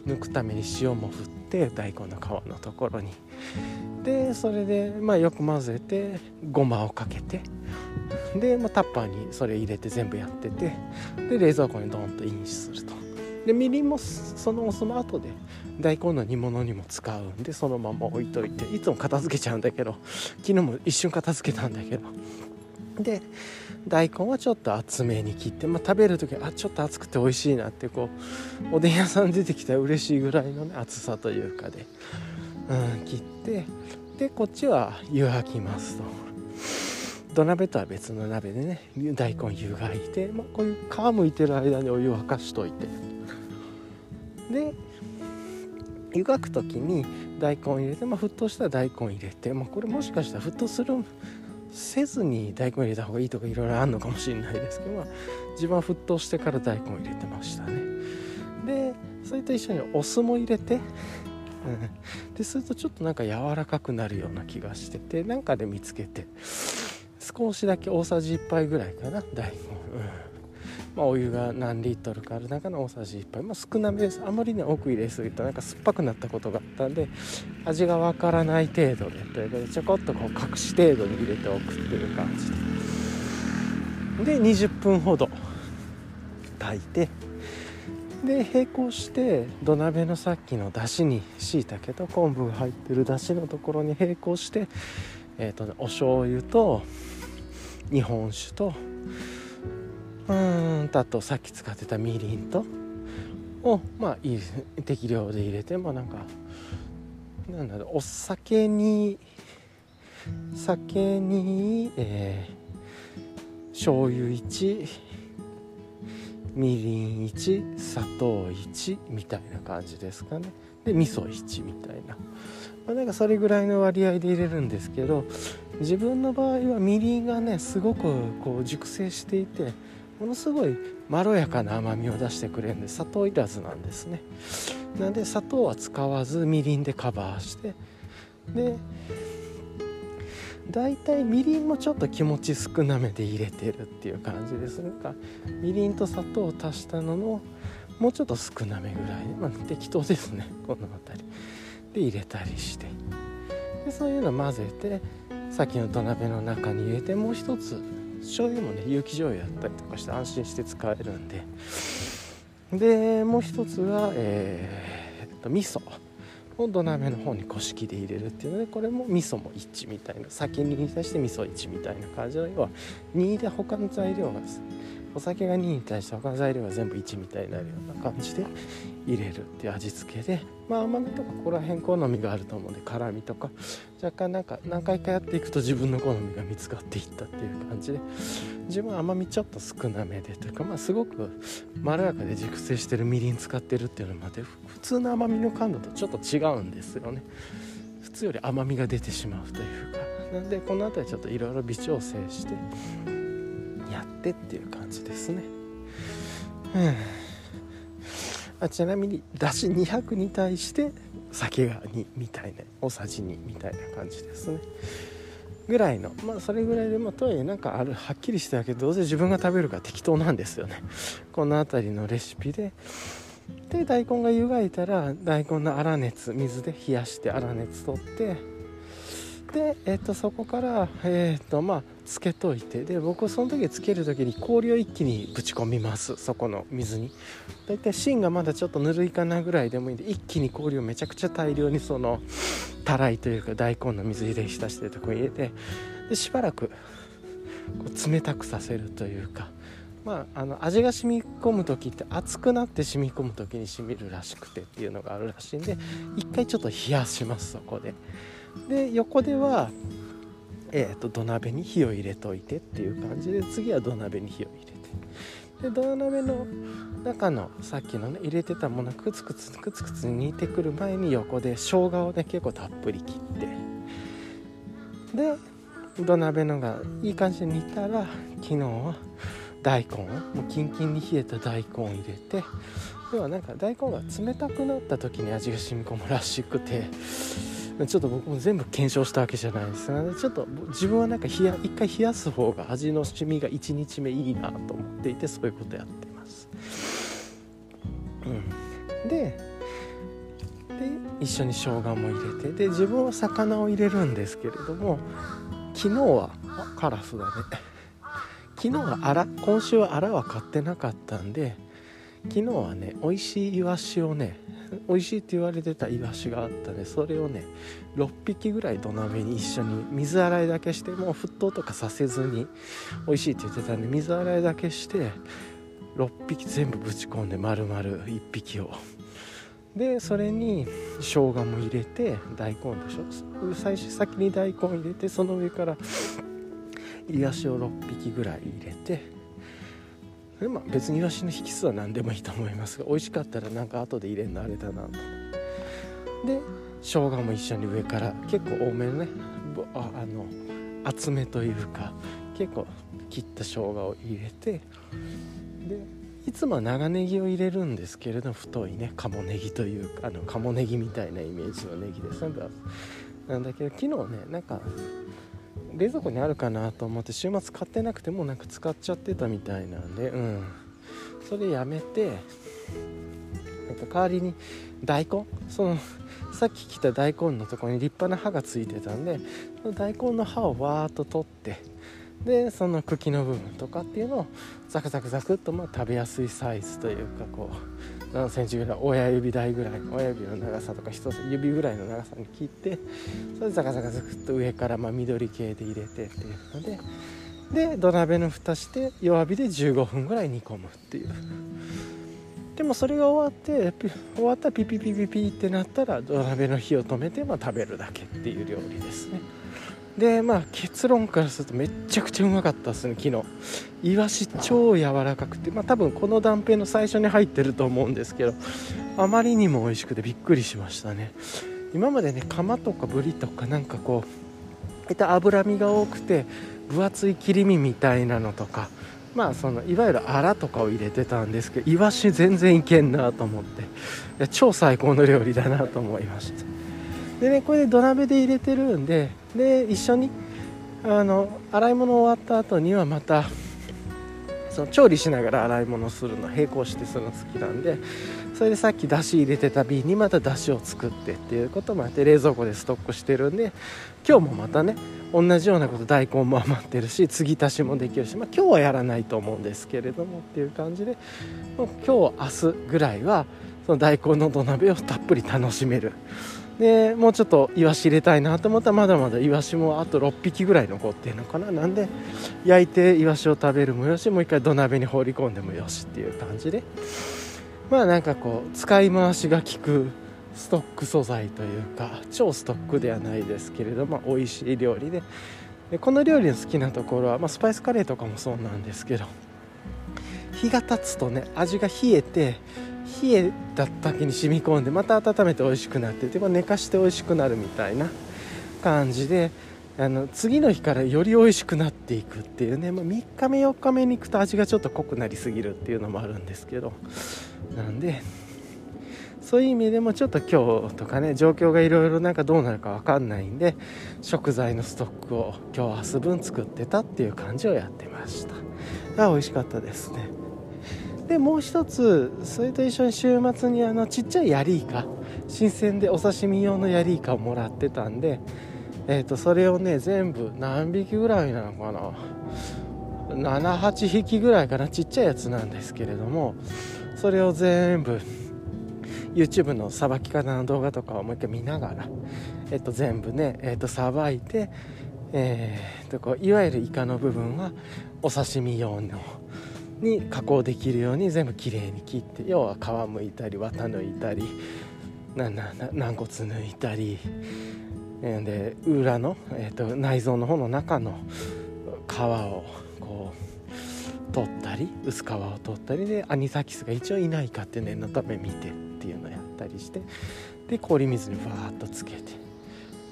抜くために塩も振って大根の皮のところに。でそれで、まあ、よく混ぜてごまをかけて。で、まあ、タッパーにそれ入れて全部やっててで冷蔵庫にドンとインすると。でみりんもそのその後で大根の煮物にも使うんでそのまま置いといていつも片付けちゃうんだけど昨日も一瞬片付けたんだけど。で大根はちょっと厚めに切って、まあ、食べる時あちょっと熱くて美味しいなってこうおでん屋さん出てきたら嬉しいぐらいのね厚さというかで、うん、切ってでこっちは湯がきますと。土鍋とは別の鍋でね大根湯がいて、まあ、こういう皮むいてる間にお湯を沸かしといて。で湯がく時に大根入れて、まあ、沸騰したら大根入れて、まあ、これもしかしたら沸騰するせずに大根入れた方がいいとかいろいろあるのかもしれないですけど、まあ、自分は沸騰してから大根入れてましたね。でそれと一緒にお酢も入れて、うん、でするとちょっとなんか柔らかくなるような気がしててなんかで見つけて。少しだけ大さじ1杯ぐらいかな大根、うん。まあ、お湯が何リットルかある中の大さじ1杯、まあ、少なめです。あまりね奥入れすぎるとなんか酸っぱくなったことがあったんで味がわからない程度でということでちょこっとこう隠し程度に入れておくっていう感じで。で20分ほど炊いてで並行して土鍋のさっきのだしにしいたけと昆布が入ってるだしのところに並行してえーとね、お醤油と日本酒とうんとあとさっき使ってたみりんとをまあいい適量で入れてまあなんかなんだろうお酒に酒に、えー、醤油1みりん1砂糖1みたいな感じですかね。で味噌1みたいな、まあ、なんかそれぐらいの割合で入れるんですけど自分の場合はみりんがねすごくこう熟成していてものすごいまろやかな甘みを出してくれるんで砂糖いらずなんですね。なんで砂糖は使わずみりんでカバーしてでだいたいみりんもちょっと気持ち少なめで入れてるっていう感じです。なんかみりんと砂糖を足したののもうちょっと少なめぐらい。まあ適当ですねこの辺り。で入れたりして。でそういうの混ぜてさっきの土鍋の中に入れてもう一つ醤油もね有機醤油やったりとかして安心して使えるんで。でもう一つはえー、っと味噌。を土鍋の方に古式で入れるっていうのでこれも味噌も1みたいな先に対して味噌1みたいな感じの要は2で他の材料がです、ねお酒が2に対して他の材料が全部1みたいになるような感じで入れるっていう味付けでまあ甘みとかここら辺好みがあると思うんで辛みとか若干なんか何回かやっていくと自分の好みが見つかっていったっていう感じで自分は甘みちょっと少なめでというかまあすごくまろやかで熟成してるみりん使ってるっていうのまで普通の甘みの感度とちょっと違うんですよね。普通より甘みが出てしまうというかなんでこの辺りちょっといろいろ微調整してってっていう感じですね。うん。あちなみにだし200に対して酒が2みたいな大さじ2みたいな感じですね。ぐらいのまあそれぐらいでまあとはいえなんかあるはっきりしてたけどどうせ自分が食べるか適当なんですよね。この辺りのレシピで。で大根が湯がいたら大根の粗熱水で冷やして粗熱取って。で、えー、とそこから、えーとまあ、つけといて。で僕その時つける時に氷を一気にぶち込みます。そこの水に。だいたい芯がまだちょっとぬるいかなぐらいでもいいんで一気に氷をめちゃくちゃ大量にそのたらいというか大根の水入れ浸してるとこ入れてでしばらくこう冷たくさせるというか。まあ、あの味が染み込む時って熱くなって染み込む時に染みるらしくてっていうのがあるらしいんで一回ちょっと冷やしますそこで。で横では、えーと、土鍋に火を入れといてっていう感じで次は土鍋に火を入れて。で土鍋の中のさっきのね入れてたものクツクツクツクツ煮てくる前に横で生姜をね結構たっぷり切って。で土鍋のがいい感じに煮たら昨日は大根をもうキンキンに冷えた大根を入れて。要はなんか大根が冷たくなった時に味が染み込むらしくて。ちょっと僕も全部検証したわけじゃないです。がちょっと自分はなんか冷や一回冷やす方が味の染みが1日目いいなと思っていてそういうことやってます、うん、でで一緒に生姜も入れてで自分は魚を入れるんですけれども昨日はカラスだね。昨日はあら今週はあらは買ってなかったんで昨日はね美味しいイワシをね美味しいって言われてたイワシがあったんでそれをね6匹ぐらい土鍋に一緒に水洗いだけしてもう沸騰とかさせずに美味しいって言ってたんで水洗いだけして6匹全部ぶち込んで丸々1匹を。でそれに生姜も入れて大根でしょ？最初先に大根入れてその上からイワシを6匹ぐらい入れてまあ別にイワシの引き数は何でもいいと思いますが美味しかったらなんか後で入れるのあれだなと。で生姜も一緒に上から結構多めのねああの厚めというか結構切った生姜を入れてでいつもは長ネギを入れるんですけれど太いね鴨ネギというかあの鴨ネギみたいなイメージのネギですなんだけど昨日ねなんか冷蔵庫にあるかなと思って週末買ってなくてもなんか使っちゃってたみたいなんでうん。それやめてなんか代わりに大根？そのさっき切った大根のとこに立派な刃がついてたんでその大根の刃をわーっと取ってでその茎の部分とかっていうのをザクザクザクっとまあ食べやすいサイズというかこう何センチぐらい親指台ぐらい親指の長さとか一つ指ぐらいの長さに切ってそれでザカザカザクっと上からま緑系で入れてっていうのでで土鍋の蓋して弱火で15分ぐらい煮込むっていう。でもそれが終わって終わったらピピピピピってなったら土鍋の火を止めてまあ食べるだけっていう料理ですね。でまあ結論からするとめちゃくちゃうまかったですね昨日。イワシ超柔らかくてまあ多分この断片の最初に入ってると思うんですけどあまりにも美味しくてびっくりしましたね。今までねカマとかブリとかなんかこうた脂身が多くて分厚い切り身みたいなのとかまあそのいわゆるアラとかを入れてたんですけどイワシ全然いけんなと思って。いや超最高の料理だなと思いました。でねこれで土鍋で入れてるんでで一緒にあの洗い物終わった後にはまたその調理しながら洗い物するの並行してするの好きなんでそれでさっきだし入れてた瓶にまただしを作ってっていうこともあって冷蔵庫でストックしてるんで今日もまたね同じようなこと大根も余ってるし継ぎ足しもできるし、まあ、今日はやらないと思うんですけれどもっていう感じでも今日明日ぐらいはその大根の土鍋をたっぷり楽しめる。でもうちょっとイワシ入れたいなと思ったらまだまだイワシもあと6匹ぐらい残ってるのかな。なんで焼いてイワシを食べるもよしもう一回土鍋に放り込んでもよしっていう感じで。まあなんかこう使い回しが効くストック素材というか超ストックではないですけれども美味しい料理で。でこの料理の好きなところは、まあ、スパイスカレーとかもそうなんですけど日が経つとね味が冷えて冷えた時に染み込んでまた温めて美味しくなってで寝かして美味しくなるみたいな感じであの次の日からより美味しくなっていくっていうね、まあ、3日目4日目に行くと味がちょっと濃くなりすぎるっていうのもあるんですけど。なんでそういう意味でもちょっと今日とかね状況がいろいろなんかどうなるか分かんないんで食材のストックを今日明日分作ってたっていう感じをやってました。あ美味しかったですね。でもう一つそれと一緒に週末にあのちっちゃいヤリイカ新鮮でお刺身用のヤリイカをもらってたんでえーと、それをね全部何匹ぐらいなのかな？78匹ぐらいかな？ちっちゃいやつなんですけれどもそれを全部 YouTube のさばき方の動画とかをもう一回見ながら、えっと、全部ねえっとさばいて、えー、とこういわゆるイカの部分はお刺身用のに加工できるように全部きれいに切って要は皮むいたり綿抜いたり軟骨抜いたりで裏の、えーと、内臓の方の中の皮をこう取ったり薄皮を取ったりでアニサキスが一応いないかって念のため見てっていうのをやったりしてで氷水にバーッとつけて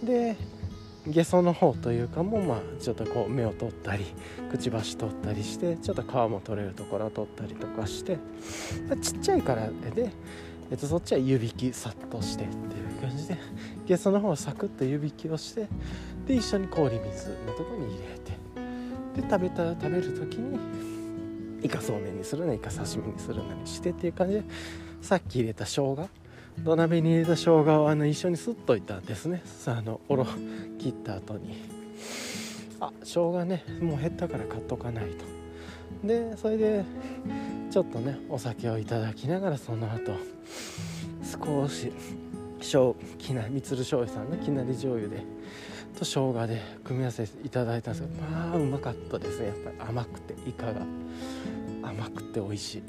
でゲソの方というかもまあちょっとこう目を取ったりくちばし取ったりしてちょっと皮も取れるところを取ったりとかしてちっちゃいからでえっと、そっちは湯引きさっとしてっていう感じでゲストの方はサクッと湯引きをしてで一緒に氷水のとこに入れてで食べた食べる時にイカそうめんにするなイカ刺身にするなにしてっていう感じでさっき入れた生姜土鍋に入れた生姜をあの一緒にすっといたんですねさあのおろ切った後にあ生姜ねもう減ったから買っとかないと。でそれでちょっとねお酒をいただきながらその後少し小きなみつる醤油さんのきなり醤油でと生姜で組み合わせていただいたんですけどまあうまかったですねやっぱり。甘くてイカが甘くて美味しい。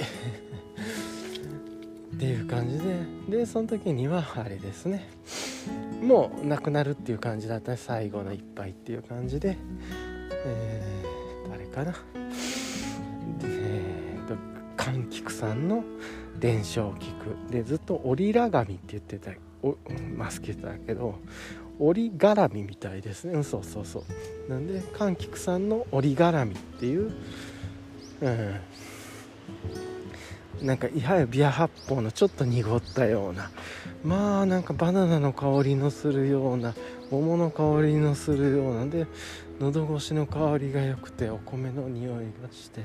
っていう感じででその時にはあれですね。もうなくなるっていう感じだった最後の一杯っていう感じで。えー、誰かな。でえと柑橘さんの伝承を聞くでずっと折りら紙って言ってたおますけどけど折り絡みみたいですね、う、そうそうそう。なんで柑橘さんの折り絡みっていう、うん、なんかいわゆるビア発泡のちょっと濁ったような。まあなんかバナナの香りのするような桃の香りのするような。で喉越しの香りが良くてお米の匂いがして。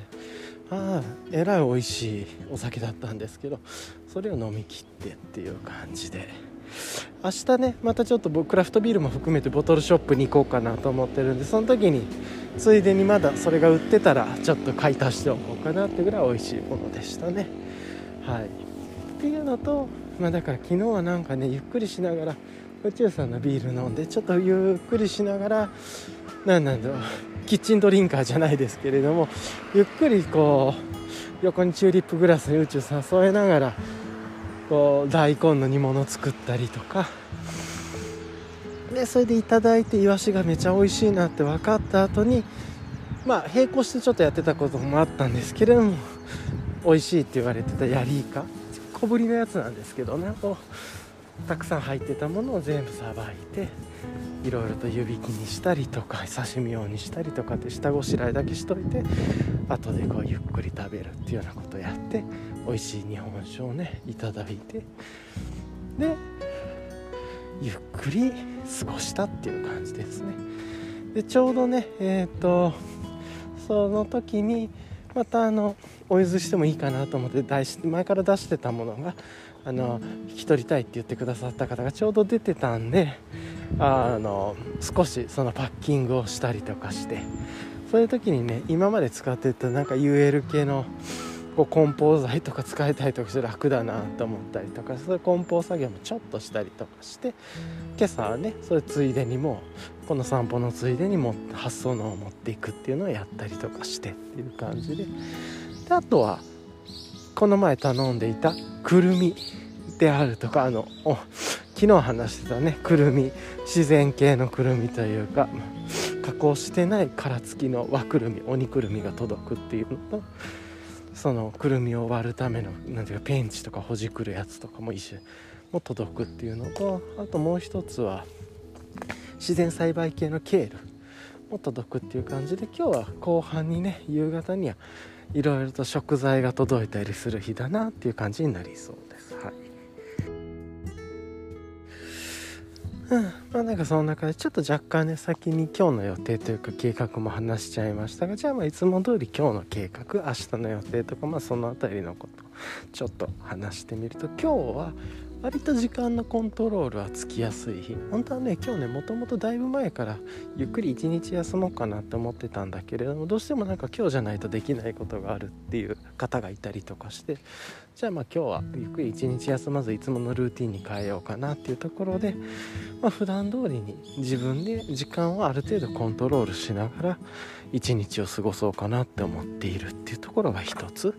ああえらい美味しいお酒だったんですけどそれを飲み切ってっていう感じで。明日ねまたちょっとクラフトビールも含めてボトルショップに行こうかなと思ってるんでその時についでにまだそれが売ってたらちょっと買い足しておこうかなってぐらい美味しいものでしたね。はい。っていうのとまあだから昨日はなんかねゆっくりしながら宇宙さんのビール飲んでちょっとゆっくりしながら何なんだろうキッチンドリンカーじゃないですけれどもゆっくりこう横にチューリップグラスに宇宙誘えながらこう大根の煮物作ったりとか。でそれでいただいてイワシがめちゃ美味しいなって分かった後にまあ並行してちょっとやってたこともあったんですけれども美味しいって言われてたヤリイカ。小ぶりのやつなんですけどね。こうたくさん入ってたものを全部さばいていろいろと湯引きにしたりとか刺身用にしたりとかって下ごしらえだけしといて後でこうゆっくり食べるっていうようなことをやって美味しい日本酒をねいただいて。でゆっくり過ごしたっていう感じですね。でちょうどねえっ、ー、とその時にまたあのお譲りしてもいいかなと思って前から出してたものがあの引き取りたいって言ってくださった方がちょうど出てたんであの少しそのパッキングをしたりとかしてそういう時にね今まで使ってたなんか UL 系のこう梱包材とか使えたりとかして楽だなと思ったりとかそういう梱包作業もちょっとしたりとかして今朝はねそれついでにもこの散歩のついでにも発想のを持っていくっていうのをやったりとかしてっていう感じで。であとはこの前頼んでいたくるみであるとかあの昨日話してたねくるみ自然系のくるみというか加工してない殻付きの和くるみ鬼くるみが届くっていうのとそのくるみを割るためのなんていうかペンチとかほじくるやつとかも一緒も届くっていうのとあともう一つは自然栽培系のケールも届くっていう感じで今日は後半にね夕方にはいろいろと食材が届いたりする日だなっていう感じになりそうです。はい。うん。まあなんかその中でちょっと若干ね先に今日の予定というか計画も話しちゃいましたがじゃあまあいつも通り今日の計画明日の予定とかまあその辺りのことちょっと話してみると今日は割と時間のコントロールはつきやすい日本当はね今日ねもともとだいぶ前からゆっくり一日休もうかなって思ってたんだけれどもどうしてもなんか今日じゃないとできないことがあるっていう方がいたりとかしてじゃあまあ今日はゆっくり一日休まずいつものルーティンに変えようかなっていうところで、まあ、普段通りに自分で時間をある程度コントロールしながら一日を過ごそうかなって思っているっていうところが一つ。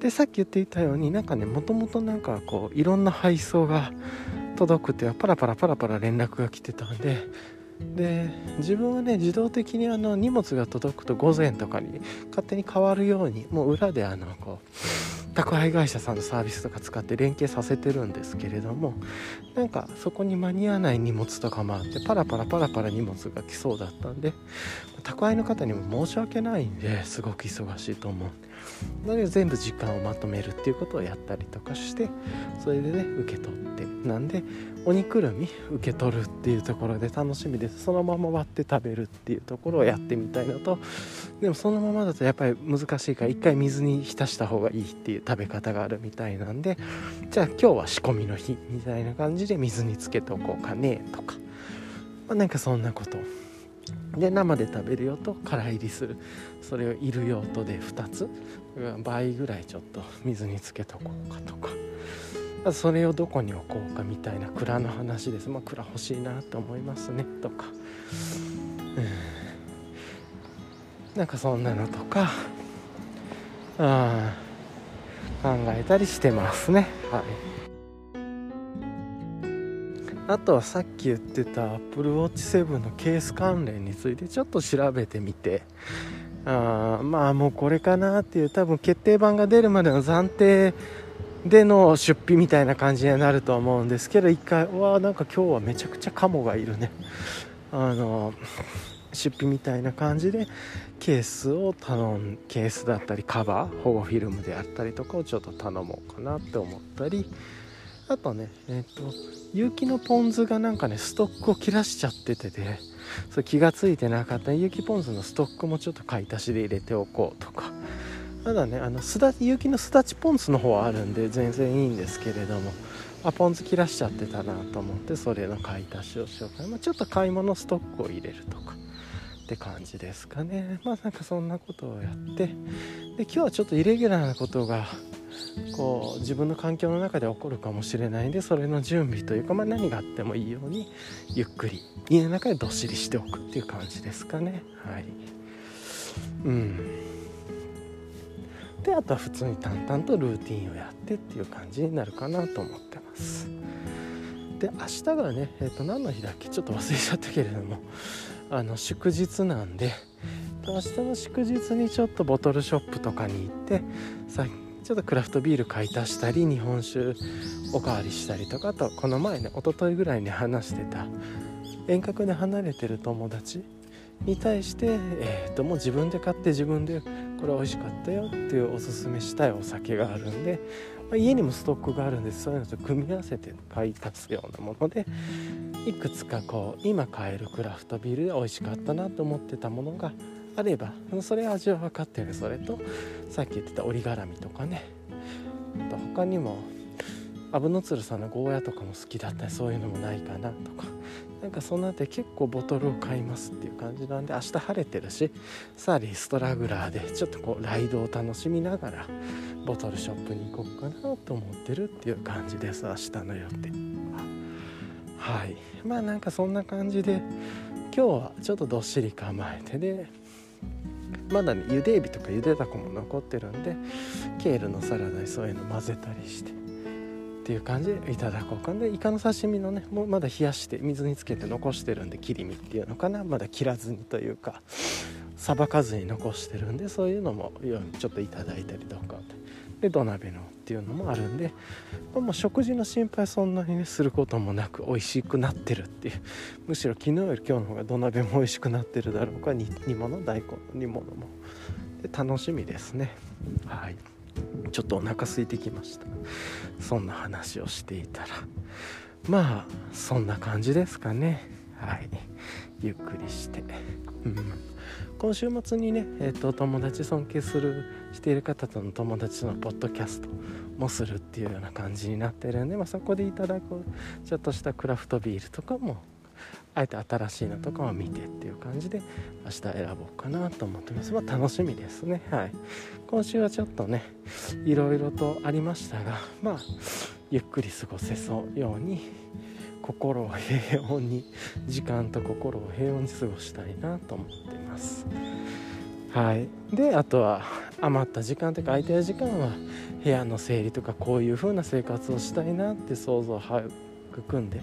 でさっき言っていたようになんかねもともとなんかこういろんな配送が届くってパラパラパラパラ連絡が来てたんでで自分はね自動的にあの荷物が届くと午前とかに勝手に変わるようにもう裏であのこう宅配会社さんのサービスとか使って連携させてるんですけれどもなんかそこに間に合わない荷物とかもあってパラパラパラパラ荷物が来そうだったんで宅配の方にも申し訳ないんですごく忙しいと思うなので全部時間をまとめるっていうことをやったりとかしてそれでね受け取ってなんで鬼くるみ受け取るっていうところで楽しみですそのまま割って食べるっていうところをやってみたいのと。でもそのままだとやっぱり難しいから一回水に浸した方がいいっていう食べ方があるみたいなんでじゃあ今日は仕込みの日みたいな感じで水につけておこうかねとか、まあ、なんかそんなことで生で食べる用と空入りする。それをいる用とで2つ。倍ぐらいちょっと水につけとこうかとか。それをどこに置こうかみたいな蔵の話です。まあ蔵欲しいなと思いますね。とか。うん。なんかそんなのとか。あ考えたりしてますね。はい。あとはさっき言ってた Apple Watch 7のケース関連についてちょっと調べてみて。あまあもうこれかなっていう多分決定版が出るまでの暫定での出費みたいな感じになると思うんですけど一回わなんか今日はめちゃくちゃカモがいるね。あの出費みたいな感じでケースを頼んケースだったりカバー保護フィルムであったりとかをちょっと頼もうかなって思ったり。あとねえっ、ー、と有機のポン酢がなんかねストックを切らしちゃっててでそ気が付いてなかった。有機ポン酢のストックもちょっと買い足しで入れておこうとか。ただねあのすだ有機のすだちポン酢の方はあるんで全然いいんですけれども。あポン酢切らしちゃってたなと思ってそれの買い足しをしようかな、まあ、ちょっと買い物ストックを入れるとか。って感じですかね。まあなんかそんなことをやって。で今日はちょっとイレギュラーなことがこう自分の環境の中で起こるかもしれないんでそれの準備というか、まあ、何があってもいいようにゆっくり家の中でどっしりしておくっていう感じですかね。はい。うん。であとは普通に淡々とルーティンをやってっていう感じになるかなと思ってます。で明日がね、えー、と何の日だっけ？ちょっと忘れちゃったけれどもあの祝日なんで明日の祝日にちょっとボトルショップとかに行ってさっきちょっとクラフトビール買い足したり日本酒おかわりした。りとかとこの前ね一昨日ぐらいに話してた。遠隔で離れてる友達に対して、えー、ともう自分で買って自分でこれ美味しかったよっていうおすすめしたいお酒があるんで、まあ、家にもストックがあるんですそういうのと組み合わせて買い足すようなものでいくつかこう今買えるクラフトビールで美味しかったなと思ってたものがあればそれ味は分かってる。それとさっき言ってた折り絡みとかね。あと他にもアブノツルさんのゴーヤとかも好きだった。りそういうのもないかなとか。なんかそんなって結構ボトルを買いますっていう感じなんで明日晴れてるしさあリストラグラーでちょっとこうライドを楽しみながらボトルショップに行こうかなと思ってるっていう感じです明日の予定はい。まあなんかそんな感じで今日はちょっとどっしり構えてでまだねゆでエビとかゆでたこも残ってるんでケールのサラダにそういうの混ぜたりしてっていう感じでいただこうかんでイカの刺身のねもうまだ冷やして水につけて残してるんで切り身っていうのかな。まだ切らずにというかさばかずに残してるんでそういうのもちょっといただいたりとか。で土鍋のっていうのもあるんでもう食事の心配そんなにねすることもなく美味しくなってるっていう。むしろ昨日より今日の方が土鍋も美味しくなってるだろうか。煮物大根の煮物も。で楽しみですね。はい。ちょっとお腹空いてきました。そんな話をしていたら。まあそんな感じですかね。はい。ゆっくりして。うん。今週末にね、えーと、友達尊敬するしている方との友達のポッドキャストもするっていうような感じになってるんで、まあ、そこでいただくちょっとしたクラフトビールとかもあえて新しいのとかを見てっていう感じで明日選ぼうかなと思ってます。まあ楽しみですね。はい。今週はちょっとねいろいろとありましたがまあゆっくり過ごせそうように心を平穏に時間と心を平穏に過ごしたいなと思ってます。はい。であとは余った時間というか空いてる時間は部屋の整理とかこういう風な生活をしたいなって想像を育んで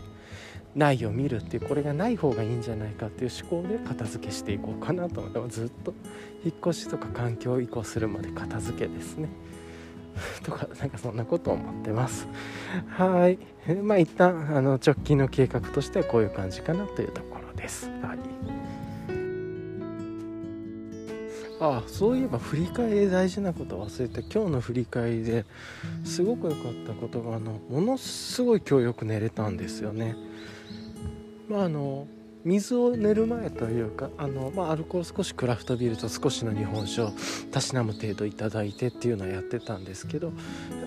ないを見るっていうこれがない方がいいんじゃないかっていう思考で片付けしていこうかなと思ってずっと引っ越しとか環境移行するまで片付けですね。とかなんかそんなことを思ってます。はい。まあ一旦あの直近の計画としてはこういう感じかなというところです。はい。あそういえば振り返り大事なこと忘れて今日の振り返りですごく良かったことがあのものすごい今日よく寝れたんですよね。まああの水を寝る前というかあの、まあ、アルコール少しクラフトビールと少しの日本酒をたしなむ程度いただいてっていうのはやってたんですけどや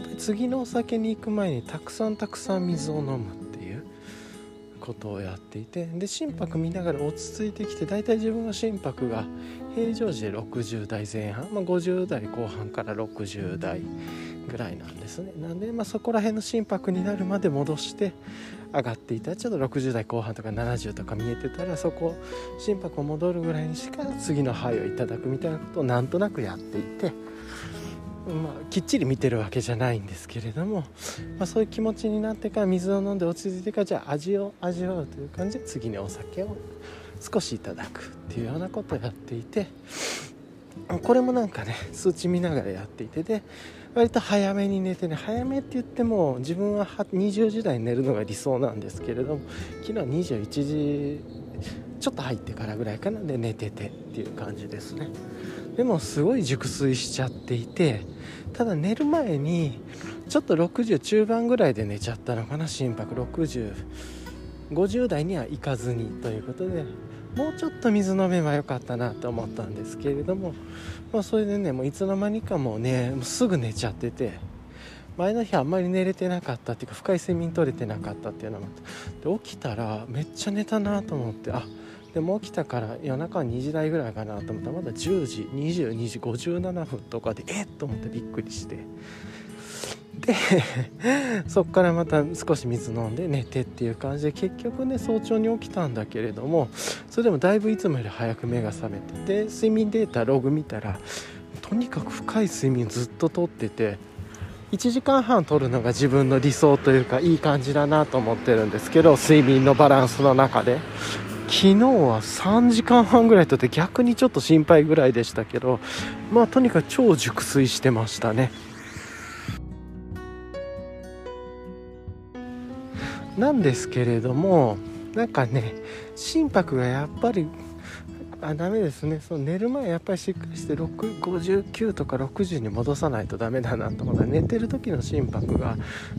っぱり次のお酒に行く前にたくさんたくさん水を飲むっていうことをやっていてで心拍見ながら落ち着いてきて大体自分の心拍が平常時で60代前半、まあ、50代後半から60代ぐらいなんですね。なんで、まあ、そこら辺の心拍になるまで戻して上がっていた。ちょっと60代後半とか70とか見えてたらそこ心拍を戻るぐらいにしか次の肺をいただくみたいなことをなんとなくやっていて、まあ、きっちり見てるわけじゃないんですけれども、まあ、そういう気持ちになってから水を飲んで落ち着いてからじゃあ味を味わうという感じで次にお酒を少しいただくっていうようなことをやっていてこれもなんかね数値見ながらやっていてで割と早めに寝てね早めって言っても自分は20時台に寝るのが理想なんですけれども昨日21時ちょっと入ってからぐらいかなで寝ててっていう感じですね。でもすごい熟睡しちゃっていてただ寝る前にちょっと60中盤ぐらいで寝ちゃったのかな心拍。6050代にはいかずにということでもうちょっと水飲めばよかったなと思ったんですけれども、まあ、それでねもういつの間にかもうねもうすぐ寝ちゃってて前の日あんまり寝れてなかったっていうか深い睡眠取れてなかったっていうのもで起きたらめっちゃ寝たなと思ってあでも起きたから夜中2時台ぐらいかなと思ったらまだ10時22時57分とかでえっと思ってびっくりして。で そっからまた少し水飲んで寝てっていう感じで結局ね早朝に起きたんだけれどもそれでもだいぶいつもより早く目が覚めてで睡眠データログ見たらとにかく深い睡眠ずっととってて1時間半取るのが自分の理想というかいい感じだなと思ってるんですけど睡眠のバランスの中で。昨日は3時間半ぐらいとって逆にちょっと心配ぐらいでしたけどまあとにかく超熟睡してましたね。なんですけれどもなんかね心拍がやっぱりあダメですね。その寝る前やっぱりしっかりして59とか60に戻さないとダメだなと思った。寝てる時の心拍が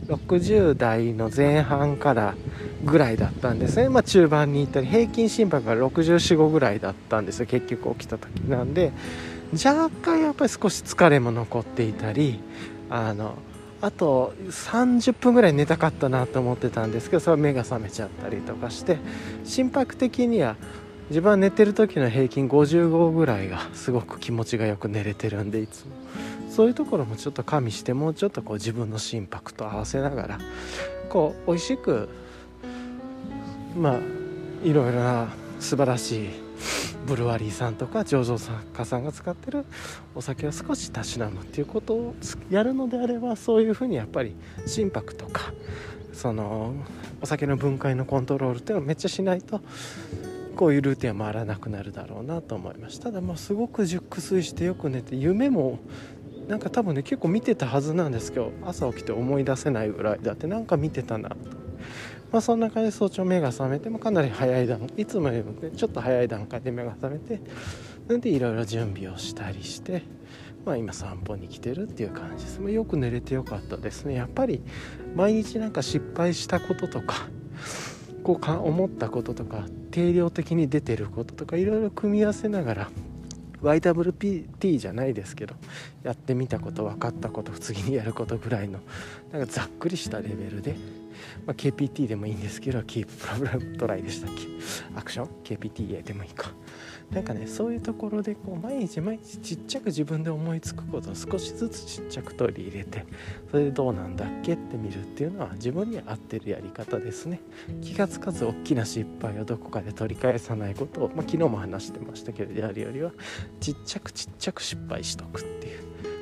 60代の前半からぐらいだったんですね、まあ、中盤に行ったり平均心拍が645ぐらいだったんですよ。結局起きた時なんで。若干やっぱり少し疲れも残っていたりあのあと30分ぐらい寝たかったなと思ってたんですけどそれは目が覚めちゃったりとかして心拍的には自分は寝てる時の平均55ぐらいがすごく気持ちがよく寝れてるんでいつも。そういうところもちょっと加味してもうちょっとこう自分の心拍と合わせながらこう美味しくまあいろいろな素晴らしいブルワリーさんとか醸造家さんが使ってるお酒を少したしなむっていうことをやるのであればそういうふうにやっぱり心拍とかそのお酒の分解のコントロールっていうのをめっちゃしないとこういうルーティンは回らなくなるだろうなと思いました。ただもうすごく熟睡してよく寝て夢もなんか多分ね結構見てたはずなんですけど朝起きて思い出せないぐらいだってなんか見てたな。とまあ、そんな感じで早朝目が覚めてもかなり早い段いつもよりもちょっと早い段階で目が覚めてなんでいろいろ準備をしたりして、まあ、今散歩に来てるっていう感じです。よく寝れてよかったですね。やっぱり毎日なんか失敗したこととかこうか思ったこととか定量的に出てることとかいろいろ組み合わせながら YWPT じゃないですけどやってみたこと分かったこと次にやることぐらいのなんかざっくりしたレベルで、まあ、KPT でもいいんですけど Keep Problem Try でしたっけ？アクション？KPTA でもいいか。なんかねそういうところでこう毎日毎日ちっちゃく自分で思いつくことを少しずつちっちゃく取り入れてそれでどうなんだっけって見るっていうのは自分に合ってるやり方ですね。気が付かず大きな失敗をどこかで取り返さないことを、まあ、昨日も話してましたけどやるよりはちっちゃくちっちゃく失敗しとくっていう。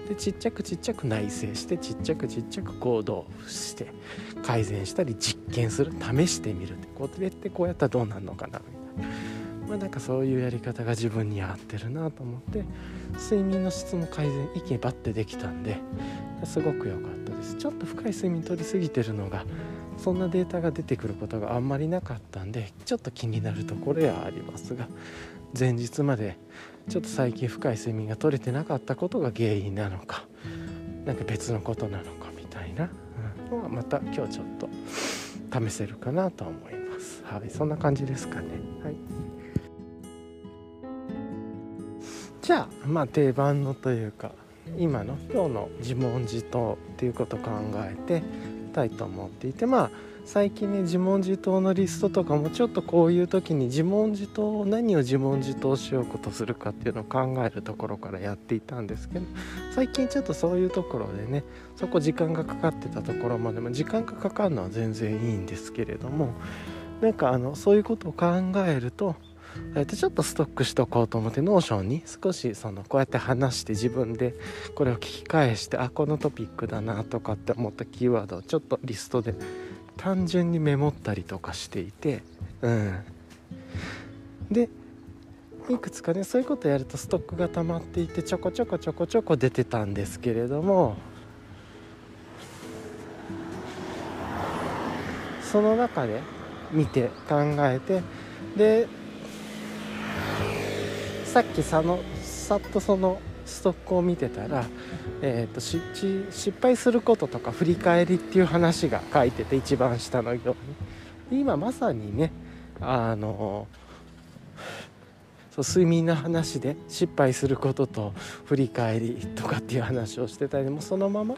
でちっちゃくちっちゃく内省してちっちゃくちっちゃく行動して改善したり実験する試してみるってこれってこうやったらどうなるのかなみたいな。まあ、なんかそういうやり方が自分に合ってるなと思って睡眠の質も改善いけばってできたんですごく良かったですちょっと深い睡眠取りすぎてるのがそんなデータが出てくることがあんまりなかったんでちょっと気になるところはありますが前日までちょっと最近深い睡眠が取れてなかったことが原因なのか何か別のことなのかみたいなのはまた今日ちょっと試せるかなと思います。はい、そんな感じですかね。はいじゃあまあ定番のというか今の今日の自問自答っていうことを考えてたいと思っていてまあ最近ね自問自答のリストとかもちょっとこういう時に自問自答何を自問自答しようことするかっていうのを考えるところからやっていたんですけど最近ちょっとそういうところでねそこ時間がかかってたところまでも時間がかかるのは全然いいんですけれどもなんかあのそういうことを考えるとえとちょっとストックしとこうと思って Notion に少しそのこうやって話して自分でこれを聞き返してあこのトピックだなとかって思ったキーワードをちょっとリストで単純にメモったりとかしていてうん。でいくつかねそういうことやるとストックが溜まっていてちょこちょこちょこちょこ出てたんですけれどもその中で見て考えてでさっきさのさっとそのストックを見てたら、えーと、失敗することとか振り返りっていう話が書いてて一番下のように。今まさにねあのそう睡眠の話で失敗することと振り返りとかっていう話をしてたりもそのまま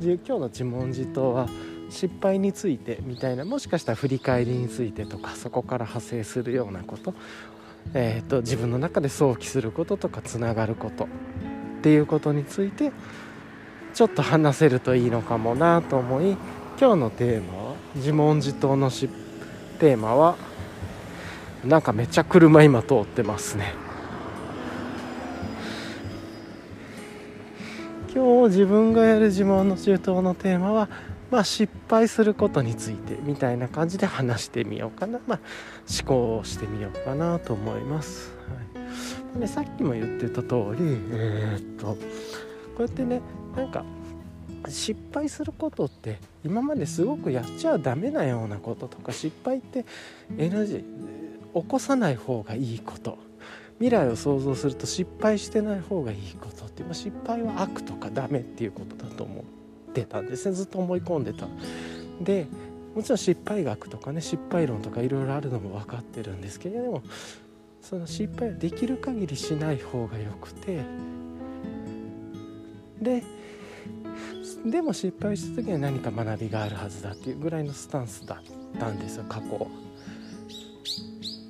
今日の自問自答は失敗についてみたいなもしかしたら振り返りについてとかそこから派生するようなことえーと、自分の中で想起することとかつながることっていうことについてちょっと話せるといいのかもなと思い今日のテーマは自問自答のしテーマはなんかめっちゃ車今通ってますね。今日自分がやる自問の中東のテーマはまあ、失敗することについてみたいな感じで話してみようかな、まあ、思考をしてみようかなと思います。はい、でさっきも言ってた通り、えー、っとこうやってねなんか失敗することって今まですごくやっちゃダメなようなこととか失敗って NG 起こさない方がいいこと。未来を想像すると失敗してない方がいいことって失敗は悪とかダメっていうことだと思う。ってたんですね。ずっと思い込んでた。でもちろん失敗学とかね失敗論とかいろいろあるのも分かってるんですけれどもその失敗はできる限りしない方がよくてででも失敗した時には何か学びがあるはずだっていうぐらいのスタンスだったんですよ過去。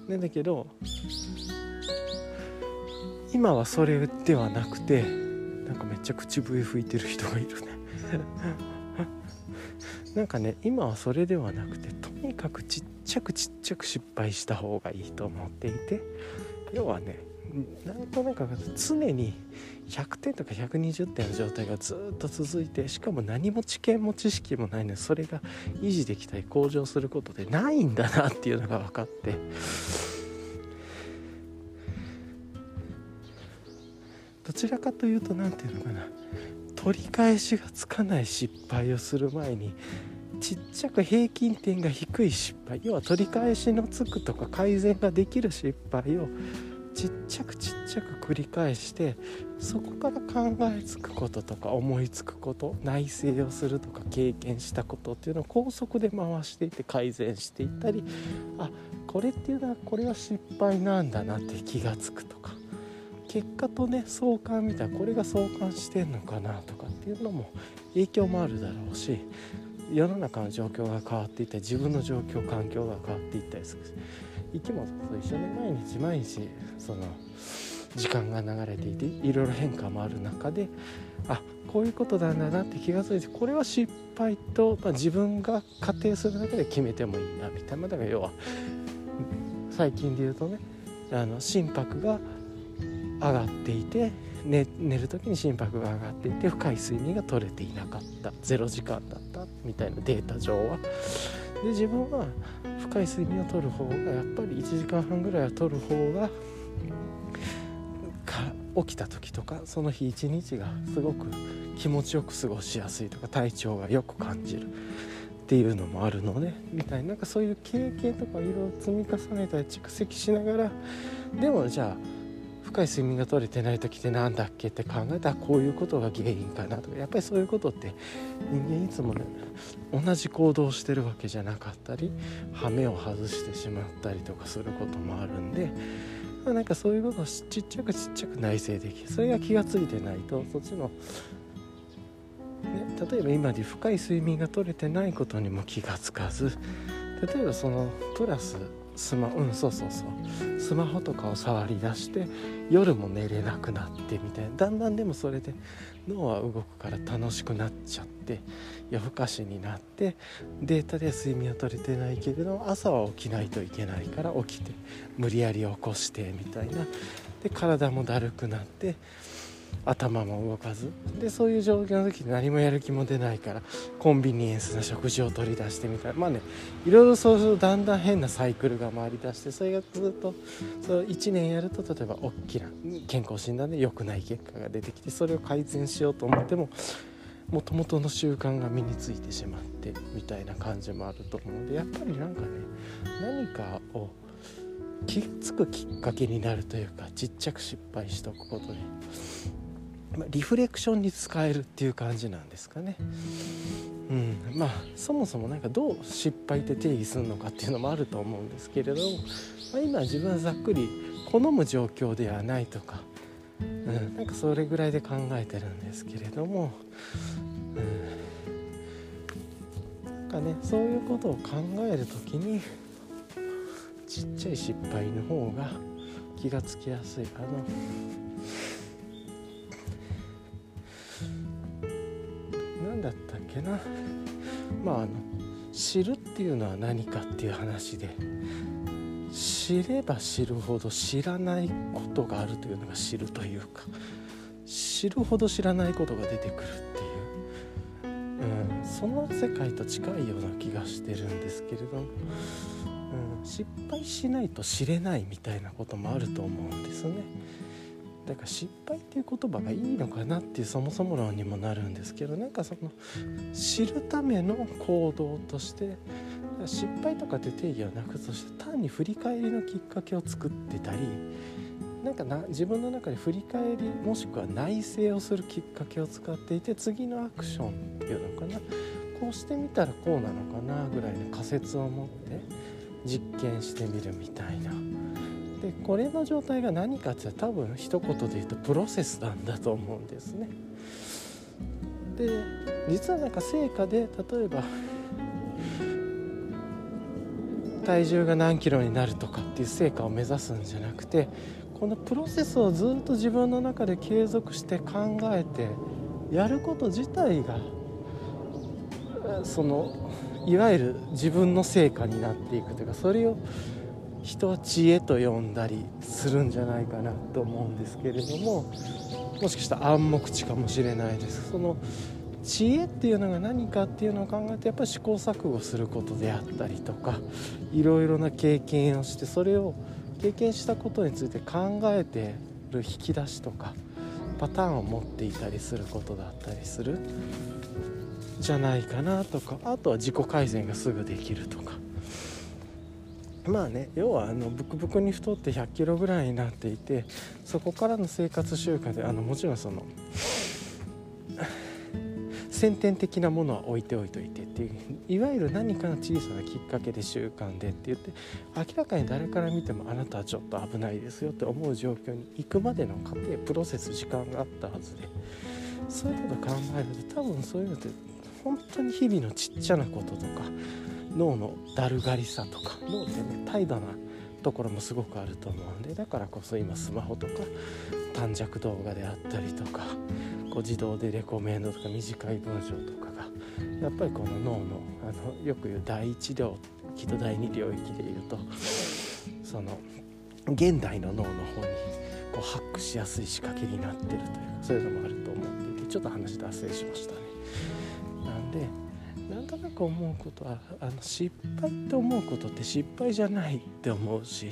なんだけど今はそれではなくてなんかめっちゃ口笛吹いてる人がいるね。なんかね今はそれではなくてとにかくちっちゃくちっちゃく失敗した方がいいと思っていて要はねなんとなく常に100点とか120点の状態がずっと続いてしかも何も知見も知識もないのでそれが維持できたり向上することでないんだなっていうのが分かって。どちらかというと何て言うのかな。取り返しがつかない失敗をする前にちっちゃく平均点が低い失敗要は取り返しのつくとか改善ができる失敗をちっちゃくちっちゃく繰り返してそこから考えつくこととか思いつくこと内省をするとか経験したことっていうのを高速で回していって改善していったりあこれっていうのはこれは失敗なんだなって気が付くとか。結果とね相関見たらこれが相関してんのかなとかっていうのも影響もあるだろうし世の中の状況が変わっていったり自分の状況環境が変わっていったりするし生き物と一緒で毎日毎日その時間が流れていていろいろ変化もある中であこういうことなんだなって気が付いてこれは失敗と、まあ、自分が仮定するだけで決めてもいいなみたいな。だから要は最近で言うとねあの心拍が上がっていて寝寝る時に心拍が上がっていて深い睡眠が取れていなかった。0時間だったみたいなデータ上は。で自分は深い睡眠をとる方がやっぱり1時間半ぐらいはとる方が起きた時とかその日一日がすごく気持ちよく過ごしやすいとか体調がよく感じる。っていうのもあるのでみたいななんかそういう経験とかいろいろ積み重ねたり蓄積しながらでもじゃあ深い睡眠が取れてない時って何だっけって考えたらこういうことが原因かなとかやっぱりそういうことって人間いつもね同じ行動をしてるわけじゃなかったり羽目を外してしまったりとかすることもあるんで。なんかそういうことをちっちゃくちっちゃく内省できるそれが気が付いてないとそっちの、ね、例えば今で深い睡眠が取れてないことにも気が付かず例えばそのプラススマうんそうそうそう。スマホとかを触り出して夜も寝れなくなってみたいな。だんだんでもそれで脳は動くから楽しくなっちゃって夜更かしになってデータで睡眠は取れてないけれど朝は起きないといけないから起きて無理やり起こしてみたいな。で体もだるくなって頭も動かず。でそういう状況の時に何もやる気も出ないからコンビニエンスな食事を取り出してみたいまあねいろいろそうするとだんだん変なサイクルが回りだしてそれがずっとそ1年やると例えば大きな健康診断で良くない結果が出てきてそれを改善しようと思ってももともとの習慣が身についてしまってみたいな感じもあると思うのでやっぱりなんかね何かを気付くきっかけになるというかちっちゃく失敗しておくことで、リフレクションに使えるっていう感じなんですかね。うん、まあそもそも何かどう失敗って定義するのかっていうのもあると思うんですけれど、まあ、今自分はざっくり好む状況ではないとか、うん、なんかそれぐらいで考えてるんですけれども、うん、なんかねそういうことを考える時にちっちゃい失敗の方が気がつきやすいあのだったっけな。まああの知るっていうのは何かっていう話で。知れば知るほど知らないことがあるというのが知るというか。知るほど知らないことが出てくるっていう、うん、その世界と近いような気がしてるんですけれども、うん、失敗しないと知れないみたいなこともあると思うんですね。だから失敗っていう言葉がいいのかなっていうそもそも論にもなるんですけどなんかその知るための行動として失敗とかって定義はなくとして単に振り返りのきっかけを作ってたりなんかな自分の中で振り返りもしくは内省をするきっかけを使っていて次のアクションっていうのかなこうしてみたらこうなのかなぐらいの仮説を持って実験してみるみたいな。でこれの状態が何かって多分一言で言うとプロセスなんだと思うんですね。で実はなんか成果で例えば体重が何キロになるとかっていう成果を目指すんじゃなくてこのプロセスをずっと自分の中で継続して考えてやること自体がそのいわゆる自分の成果になっていくというかそれを人は知恵と呼んだりするんじゃないかなと思うんですけれどももしかしたら暗黙知かもしれないです。その知恵っていうのが何かっていうのを考えてやっぱり試行錯誤することであったりとかいろいろな経験をしてそれを経験したことについて考えてる引き出しとかパターンを持っていたりすることだったりするじゃないかなとかあとは自己改善がすぐできるとか。まあね要はあのブクブクに太って1 0 0キロぐらいになっていてそこからの生活習慣であのもちろんその先天的なものは置いておいといてっていういわゆる何かの小さなきっかけで習慣でって言って明らかに誰から見てもあなたはちょっと危ないですよって思う状況に行くまでの過程プロセス時間があったはずでそういうこと考えると多分そういうのって本当に日々のちっちゃなこととか脳のだるがりさとか脳ってね怠惰なところもすごくあると思うんでだからこそ今スマホとか短尺動画であったりとかこう自動でレコメンドとか短い文章とかがやっぱりこの脳のあのよく言う第一領域と第二領域でいうとその現代の脳の方にこうハックしやすい仕掛けになってるというかそういうのもあると思っていてちょっと話脱線しましたね。なんでとなく思うことはあの失敗って思うことって失敗じゃないって思うし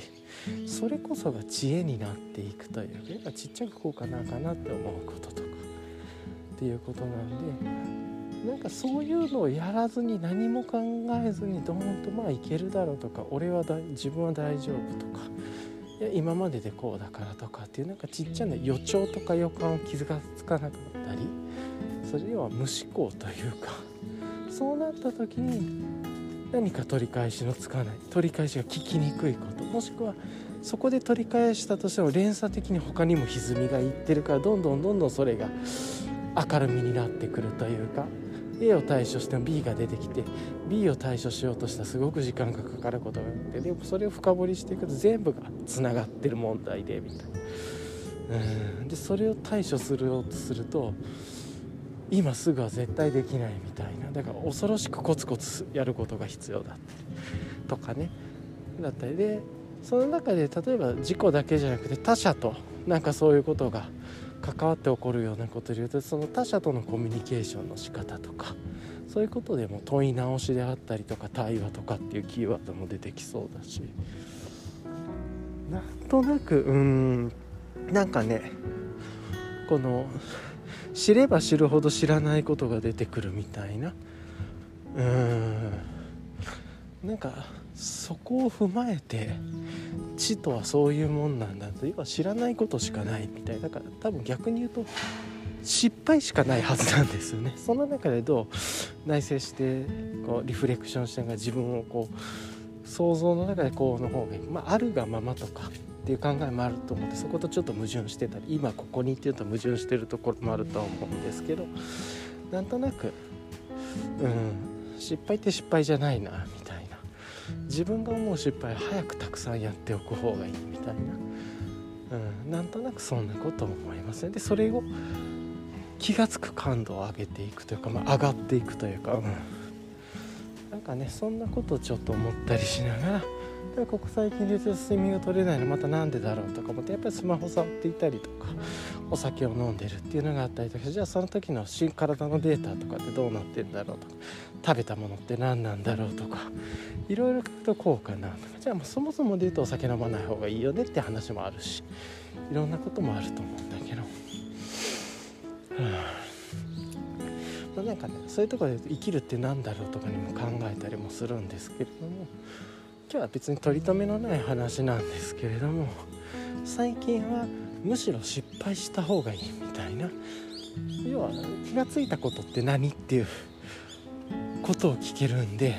それこそが知恵になっていくというやっぱちっちゃくこうかなかなって思うこととかっていうことなんでなんかそういうのをやらずに何も考えずにどーんとまあいけるだろうとか俺はだ自分は大丈夫とか。いや今まででこうだからとかっていうなんかちっちゃな予兆とか予感を気づかつかなかったりそれは無思考というかそうなった時に何か取り返しのつかない取り返しが聞きにくいこともしくはそこで取り返したとしても連鎖的に他にも歪みがいってるからどんどんどんどんそれが明るみになってくるというか A を対処しても B が出てきて B を対処しようとしたらすごく時間がかかることがあってでもそれを深掘りしていくと全部がつながってる問題でみたいな。うんでそれを対処するようとすると今すぐは絶対できないみたいな。だから恐ろしくコツコツやることが必要だったりとかね。だったりでその中で例えば事故だけじゃなくて他者となんかそういうことが関わって起こるようなことでいうとその他者とのコミュニケーションの仕方とかそういうことでも問い直しであったりとか対話とかっていうキーワードも出てきそうだし。なんとなくうんなんかねこの知れば知るほど知らないことが出てくるみたいな。うん。なんかそこを踏まえて知とはそういうもんなんだと要は知らないことしかないみたいだから多分逆に言うと失敗しかないはずなんですよね。その中でどう内省してこうリフレクションしながら自分をこう想像の中でこうの方がいい、まあ、あるがままとかっていう考えもあると思ってそことちょっと矛盾してたり今ここにっていうと矛盾してるところもあるとは思うんですけどなんとなくうん失敗って失敗じゃないなみたいな。自分が思う失敗早くたくさんやっておく方がいいみたいな、うん、なんとなくそんなことも思いますねでそれを気が付く感度を上げていくというか、まあ、上がっていくというか、うん、なんかねそんなことをちょっと思ったりしながらでここ最近で睡眠が取れないのまた何でだろうとか思ってやっぱりスマホ触っていたりとかお酒を飲んでるっていうのがあったりとかじゃあその時の体のデータとかってどうなってんだろうとか食べたものって何なんだろうとかいろいろ聞くとこうかなとかじゃあもうそもそもで言うとお酒飲まない方がいいよねって話もあるしいろんなこともあると思うんだけど。まあ、なんかねそういうところで生きるって何だろうとかにも考えたりもするんですけれども今日は別に取り留めのない話なんですけれども最近はむしろ失敗した方がいいみたいな。要は気が付いたことって何っていうことを聞けるんで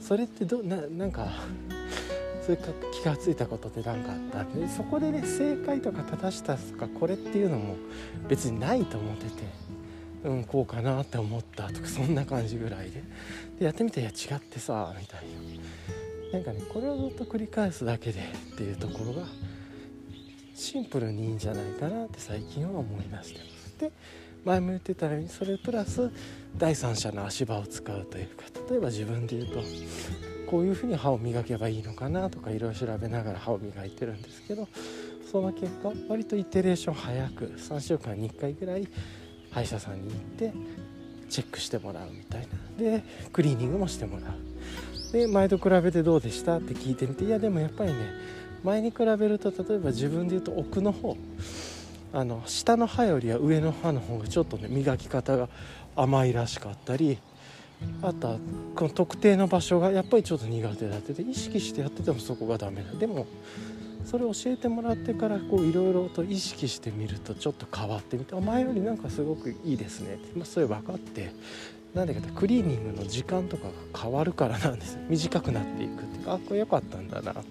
それってどななんかそれか気が付いたことって何かあった？でそこでね正解とか正しさとかこれっていうのも別にないと思っててうんこうかなって思ったとかそんな感じぐらいで。でやってみていや違ってさみたいな。なんかねこれをずっと繰り返すだけでっていうところがシンプルにいいんじゃないかなって最近は思い出してます。で前も言ってたようにそれプラス第三者の足場を使うというか例えば自分で言うとこういうふうに歯を磨けばいいのかなとかいろいろ調べながら歯を磨いてるんですけどその結果割とイテレーション早く3週間に1回ぐらい歯医者さんに行ってチェックしてもらうみたいな。でクリーニングもしてもらう。で前と比べてどうでした？って聞いてみて。いやでもやっぱりね前に比べると例えば自分で言うと奥の方あの下の歯よりは上の歯の方がちょっとね磨き方が甘いらしかったりあとはこの特定の場所がやっぱりちょっと苦手だって意識してやっててもそこがダメだ。でもそれを教えてもらってからいろいろと意識してみるとちょっと変わってみて前よりなんかすごくいいですねって、まあ、そういう分かって。なんでかってクリーニングの時間とかが変わるからなんです短くなっていくっていうかあこれ良かったんだなとか。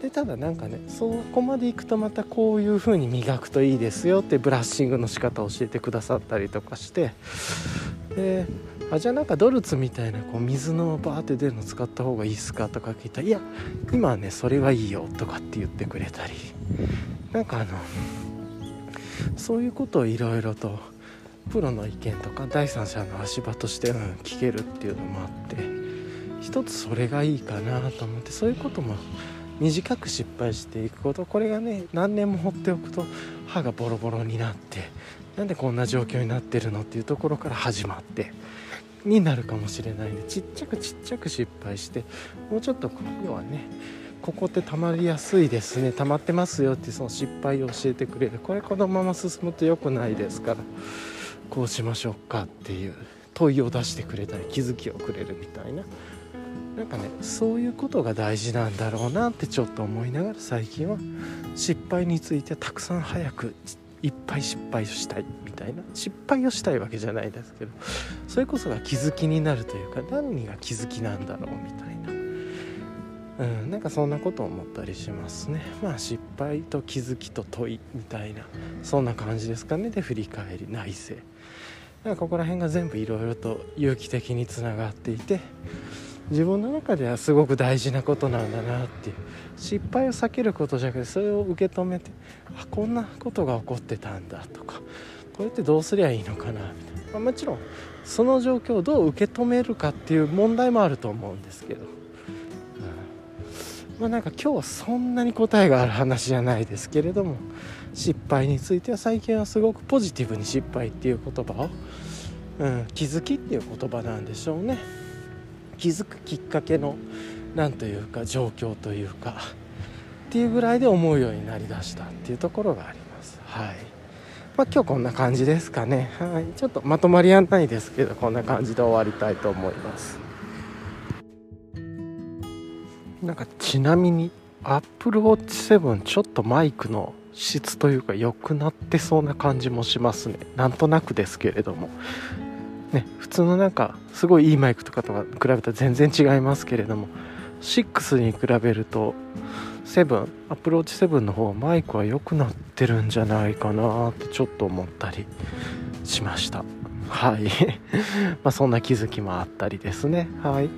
でただなんかねそこまでいくとまたこういう風に磨くといいですよってブラッシングの仕方を教えてくださったりとかしてであじゃあなんかドルツみたいなこう水のバーって出るの使った方がいいっすかとか聞いたら「いや今はねそれはいいよ」とかって言ってくれたり。なんかあのそういうことをいろいろとプロの意見とか第三者の足場として、うん、聞けるっていうのもあって一つそれがいいかなと思ってそういうことも短く失敗していくことこれがね何年も放っておくと歯がボロボロになってなんでこんな状況になってるのっていうところから始まってになるかもしれないんでちっちゃくちっちゃく失敗してもうちょっと要はねここって溜まりやすいですね溜まってますよってその失敗を教えてくれる。これこのまま進むと良くないですから。こうしましょうかっていう問いを出してくれたり気づきをくれるみたいな。なんかねそういうことが大事なんだろうなってちょっと思いながら最近は失敗についてたくさん早くいっぱい失敗をしたい。みたいな。失敗をしたいわけじゃないですけどそれこそが気づきになるというか何が気づきなんだろうみたいな。うん、なんかそんなこと思ったりしますね。まあ失敗と気づきと問いみたいな。そんな感じですかね。で振り返り。内省。なんかここら辺が全部いろいろと有機的につながっていて自分の中ではすごく大事なことなんだなっていう。失敗を避けることじゃなくてそれを受け止めてあこんなことが起こってたんだとかこれってどうすりゃいいのかなみたいな、まあ、もちろんその状況をどう受け止めるかっていう問題もあると思うんですけど、うん、まあなんか今日はそんなに答えがある話じゃないですけれども失敗については最近はすごくポジティブに失敗っていう言葉を、うん、気づきっていう言葉なんでしょうね。気づくきっかけの何というか状況というかっていうぐらいで思うようになりだしたっていうところがあります。はい。まあ今日こんな感じですかね。はい。ちょっとまとまりはないですけどこんな感じで終わりたいと思います。なんかちなみに Apple Watch 7ちょっとマイクの質というか良くなってそうな感じもしますね。なんとなくですけれども。ね普通のなんかすごいいいマイクとかと比べたら全然違いますけれども。6に比べると7アプローチ7の方マイクは良くなってるんじゃないかなってちょっと思ったりしました。はい。まあそんな気づきもあったりですね。はい。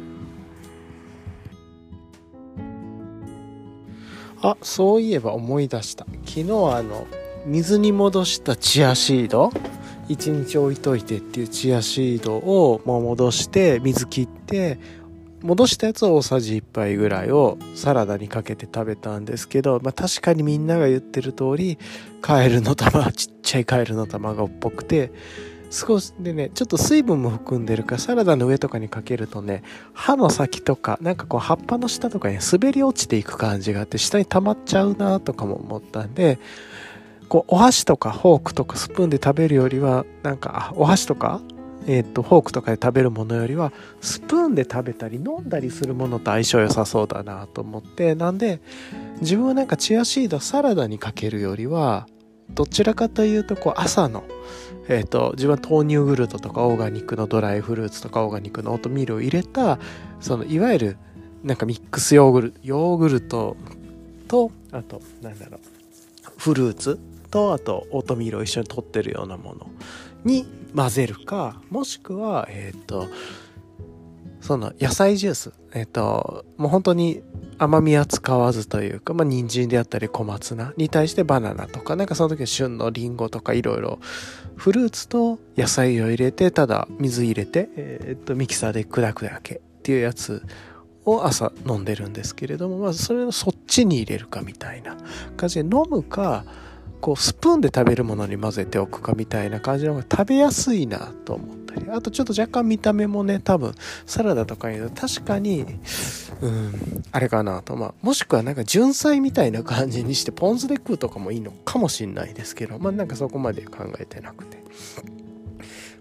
あそういえば思い出した。昨日あの水に戻したチアシード。1日置いといてっていうチアシードをもう戻して水切って戻したやつを大さじ1杯ぐらいをサラダにかけて食べたんですけど、まあ、確かにみんなが言ってる通りカエルの玉ちっちゃいカエルの卵っぽくて少しでねちょっと水分も含んでるからサラダの上とかにかけるとね歯の先とかなんかこう葉っぱの下とかに滑り落ちていく感じがあって下に溜まっちゃうなとかも思ったんでこうお箸とかフォークとかスプーンで食べるよりはなんかお箸とかえー、とフォークとかで食べるものよりはスプーンで食べたり飲んだりするものと相性良さそうだなと思ってなんで自分はなんかチアシードサラダにかけるよりはどちらかというとこう朝のえーと、自分は豆乳グルトとかオーガニックのドライフルーツとかオーガニックのオートミールを入れたそのいわゆるなんかミックスヨーグルトヨーグルトとあとなんだろうフルーツとあとオートミールを一緒に取ってるようなものに混ぜるかもしくはえっ、ー、とその野菜ジュース。えっ、ー、ともう本当に甘みは使わずというか、まあ、人参であったり小松菜に対してバナナとか、なんかその時は旬のリンゴとかいろいろ、フルーツと野菜を入れて、ただ水入れて、えー、っと、ミキサーで砕くだけっていうやつを朝飲んでるんですけれども、まず、それをそっちに入れるかみたいな感じで飲むか、こうスプーンで食べるものに混ぜておくかみたいな感じの方が食べやすいなと思って。り。あとちょっと若干見た目もね多分サラダとかに確かにうんあれかなと。まあもしくはなんか純菜みたいな感じにしてポン酢で食うとかもいいのかもしんないですけどまあなんかそこまで考えてなくて。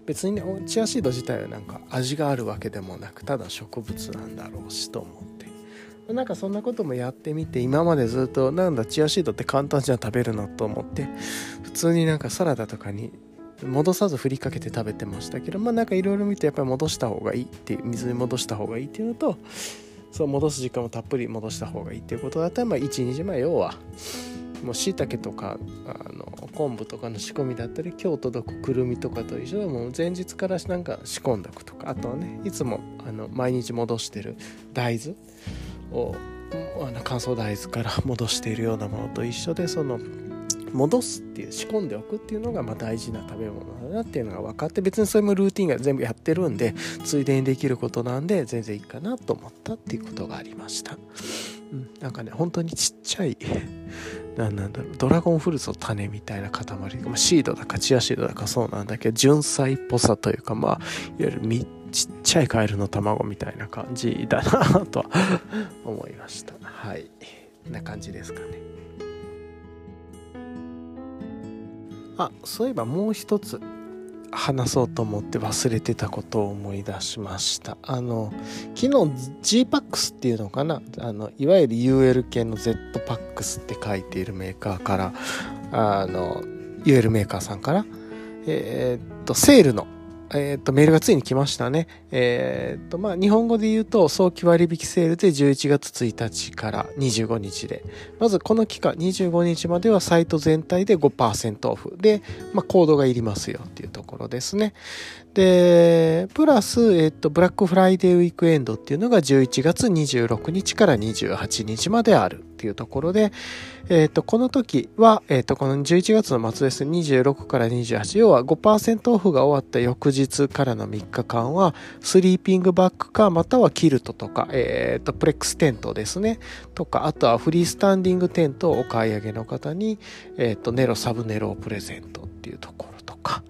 別にねチアシード自体はなんか味があるわけでもなくただ植物なんだろうしと思って。なんかそんなこともやってみて今までずっとなんだチアシードって簡単じゃん食べるのと思って普通になんかサラダとかに戻さず振りかけて食べてましたけどまあなんかいろいろ見てやっぱり戻した方がいいっていう水に戻した方がいいっていうのとそう戻す時間をたっぷり戻した方がいいっていうことだったらまあ1日前要はもう椎茸とかあの昆布とかの仕込みだったり今日届くくるみとかと一緒でもう前日からなんか仕込んでおくとかあとはねいつもあの毎日戻してる大豆をあの乾燥大豆から 戻しているようなものと一緒でその戻すっていう仕込んでおくっていうのがまあ大事な食べ物だなっていうのが分かって別にそれもルーティンが全部やってるんでついでにできることなんで全然いいかなと思ったっていうことがありました、うん、なんかね本当にちっちゃいなんなんだろうドラゴンフルーツの種みたいな塊、まあ、シードだかチアシードだかそうなんだけど純菜っぽさというかまあいわゆるちっちゃいカエルの卵みたいな感じだなとは思いました。はい。こんな感じですかね。あそういえばもう一つ。話そうと思って忘れてたことを思い出しました。あの昨日 GPAX っていうのかな？あのいわゆる UL 系の ZPAX って書いているメーカーからあの UL メーカーさんからえー、っとセールのえっ、と、メールがついに来ましたね。えっ、と、まあ、日本語で言うと、早期割引セールで11月1日から25日で。まず、この期間、25日まではサイト全体で5%オフで、まあ、コードがいりますよっていうところですね。で、プラス、えっ、と、ブラックフライデーウィークエンドっていうのが11月26日から28日まであるていうところで、えっ、と、この時は、えっ、と、この11月の末です、26から28、要は5%オフが終わった翌日からの3日間は、スリーピングバッグか、またはキルトとか、えっ、と、プレックステントですね、とか、あとはフリースタンディングテントをお買い上げの方に、えっ、と、ネロサブネロをプレゼントっていうところと。か、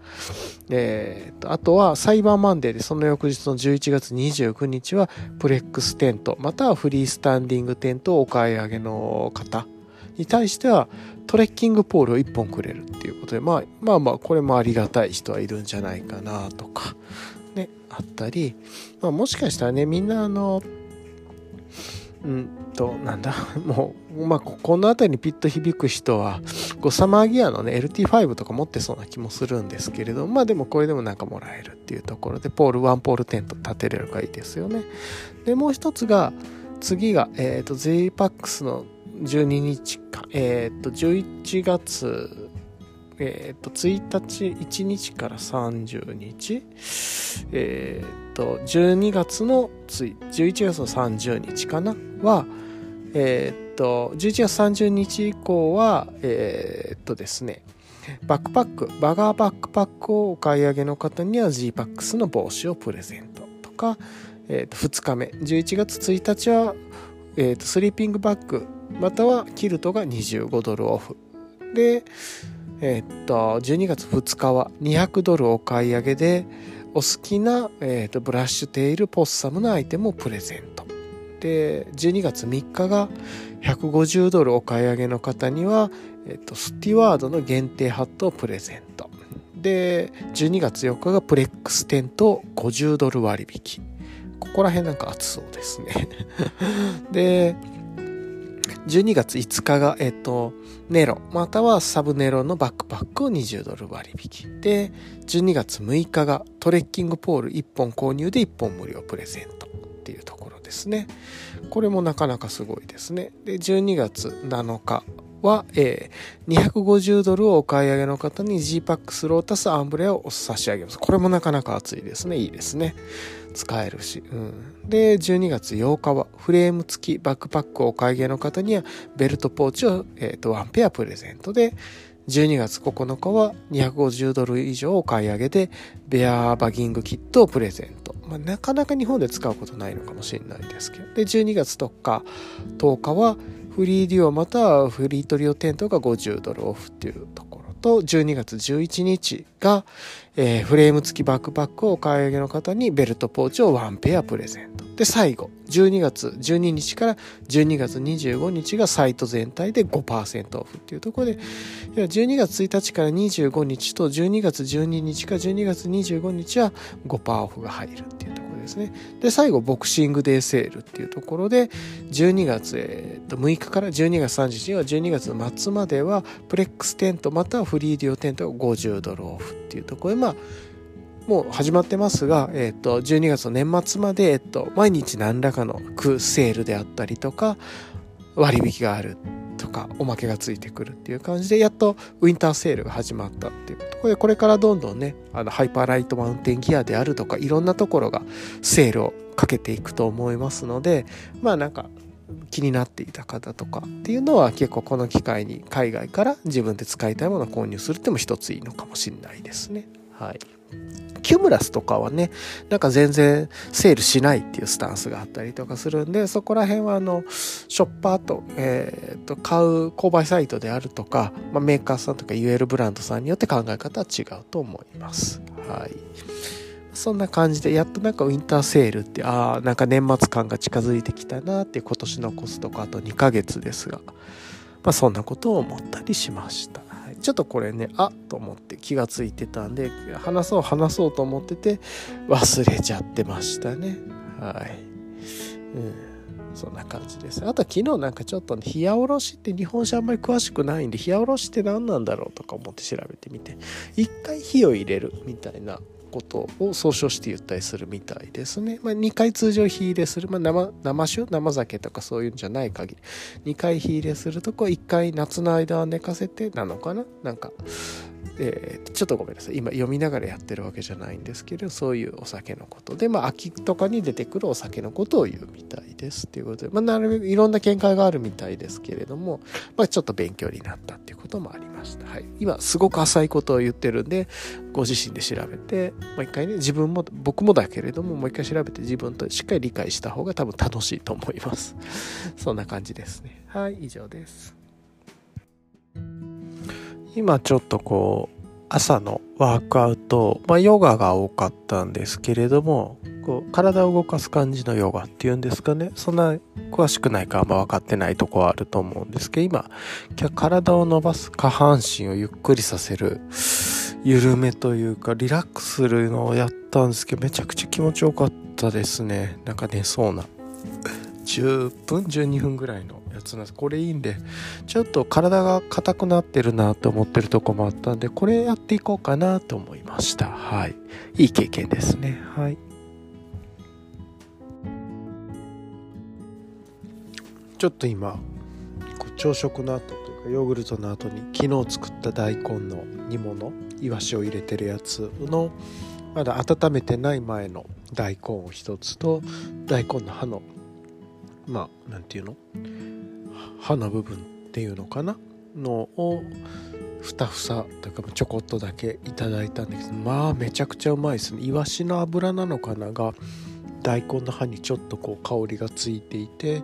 えー、とあとはサイバーマンデーでその翌日の11月29日はプレックステントまたはフリースタンディングテントをお買い上げの方に対してはトレッキングポールを1本くれるっていうことで、まあ、まあまあこれもありがたい人はいるんじゃないかなとかねあったり、まあ、もしかしたらねみんなあのうんと、なんだ、もう、まあ、この辺りにピッと響く人は、こうサマーギアのね、LT5 とか持ってそうな気もするんですけれど、まあでもこれでもなんかもらえるっていうところで、ポール、ワンポールテント立てれるかいいですよね。で、もう一つが、次が、えっ、ー、と、ZPAX の12日間、えっ、ー、と、11月、えっ、ー、と、1日、1日から30日、えっ、と、12月の11月の30日かな？は、えっと、11月30日以降は、えっとですね、バックパック、バガーバックパックをお買い上げの方には G-PAX の帽子をプレゼントとか、えっと2日目、11月1日は、えっとスリーピングバッグ、またはキルトが25ドルオフ。で、えっと、12月2日は200ドルお買い上げで、お好きな、えーと、ブラッシュテイルポッサムのアイテムをプレゼント。で12月3日が150ドルお買い上げの方には、えーと、スティワードの限定ハットをプレゼント。で12月4日がプレックステント50ドル割引。ここら辺なんか熱そうですね。で12月5日が、えっ、と、ネロ、またはサブネロのバックパックを20ドル割引。で、12月6日がトレッキングポール1本購入で1本無料プレゼントっていうところですね。これもなかなかすごいですね。で、12月7日は、えー、250ドルをお買い上げの方に G-PAX ロータスアンブレアを差し上げます。これもなかなか熱いですね。いいですね。使えるし。うん、で、12月8日はフレーム付きバックパックをお買い上げの方にはベルトポーチを、えーと、ワンペアプレゼントで、12月9日は250ドル以上お買い上げでベアーバギングキットをプレゼント。まあ、なかなか日本で使うことないのかもしれないですけど。で、12月10日、10日はフリーデュオまたはフリートリオテントが50ドルオフっていうところと、12月11日が、えー、フレーム付きバックパックをお買い上げの方にベルトポーチをワンペアプレゼント。で、最後、12月12日から12月25日がサイト全体で5%オフっていうところで、12月1日から25日と12月12日か12月25日は5%オフが入るっていうところですね。で、最後、ボクシングデーセールっていうところで、12月、えー、と6日から12月30日は12月末までは、プレックステントまたはフリーディオテントが50ドルオフっていうところで、まあ、もう始まってますが、えっ、ー、と、12月の年末まで、えっ、ー、と、毎日何らかのクセールであったりとか、割引があるとか、おまけがついてくるっていう感じで、やっとウィンターセールが始まったっていうところで、これからどんどんね、あの、ハイパーライトマウンテンギアであるとか、いろんなところがセールをかけていくと思いますので、まあなんか、気になっていた方とかっていうのは結構この機会に海外から自分で使いたいものを購入するっても一ついいのかもしれないですね。はい。キュムラスとかはね、なんか全然セールしないっていうスタンスがあったりとかするんで、そこら辺はあの、ショッパーと、えっ、ー、と、買う購買サイトであるとか、まあ、メーカーさんとか UL ブランドさんによって考え方は違うと思います。はい。そんな感じで、やっとなんかウィンターセールって、ああ、なんか年末感が近づいてきたなって今年残すとかあと2ヶ月ですが、まあそんなことを思ったりしました。ちょっとこれねあっと思って気がついてたんで話そう話そうと思ってて忘れちゃってましたね。はい、うん、そんな感じです。あと昨日なんかちょっとね冷やおろしって日本酒あんまり詳しくないんで冷やおろしって何なんだろうとか思って調べてみて一回火を入れるみたいなことを総称して言ったりするみたいですね。まあ、2回通常火入れする、まあ生、生酒？生酒とかそういうんじゃない限り。2回火入れするとこ1回夏の間は寝かせてなのかな？なんかえー、ちょっとごめんなさい。今読みながらやってるわけじゃないんですけどそういうお酒のことでまあ秋とかに出てくるお酒のことを言うみたいですっていうことで、まあ、なるべくいろんな見解があるみたいですけれども、まあ、ちょっと勉強になったっていうこともありました、はい、今すごく浅いことを言ってるんでご自身で調べてもう一回ね自分も僕もだけれどももう一回調べて自分としっかり理解した方が多分楽しいと思います。そんな感じですね。はい以上です。今ちょっとこう朝のワークアウト、まあ、ヨガが多かったんですけれどもこう体を動かす感じのヨガっていうんですかね。そんな詳しくないかあんま分かってないとこはあると思うんですけど今体を伸ばす下半身をゆっくりさせる緩めというかリラックスするのをやったんですけどめちゃくちゃ気持ちよかったですね。なんか寝そうな。10分12分ぐらいのやつなんです。これいいんでちょっと体が硬くなってるなと思ってるとこもあったんでこれやっていこうかなと思いました。はい。いい経験ですね。はい。ちょっと今朝食の後というかヨーグルトの後に昨日作った大根の煮物いわしを入れてるやつのまだ温めてない前の大根を一つと大根の葉のまあなんていうの刃の部分っていうのかなのをふたふさというかちょこっとだけいただいたんですけどまあめちゃくちゃうまいですね。イワシの油なのかなが大根の葉にちょっとこう香りがついていて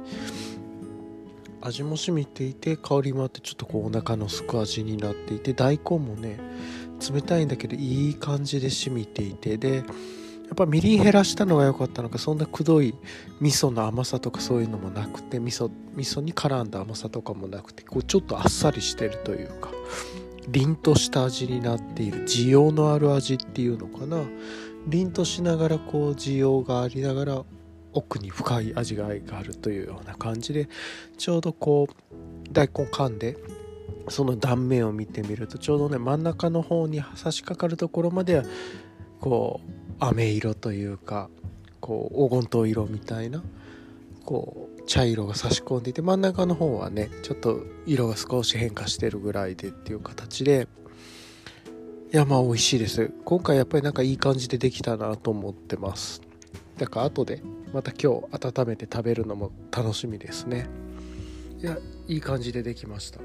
味も染みていて香りもあってちょっとこうお腹のすく味になっていて大根もね冷たいんだけどいい感じで染みていてでやっぱみりん減らしたのが良かったのかそんなくどい味噌の甘さとかそういうのもなくて味噌味噌に絡んだ甘さとかもなくてこうちょっとあっさりしてるというか凛とした味になっている需要のある味っていうのかな。凛としながらこう需要がありながら奥に深い味わいがあるというような感じでちょうどこう大根噛んでその断面を見てみるとちょうどね真ん中の方に差し掛かるところまではこう飴色というかこう黄金糖色みたいなこう茶色が差し込んでいて真ん中の方はねちょっと色が少し変化してるぐらいでっていう形でいやまあ美味しいです。今回やっぱりなんかいい感じでできたなと思ってます。だから後でまた今日温めて食べるのも楽しみですね。いやいい感じでできました。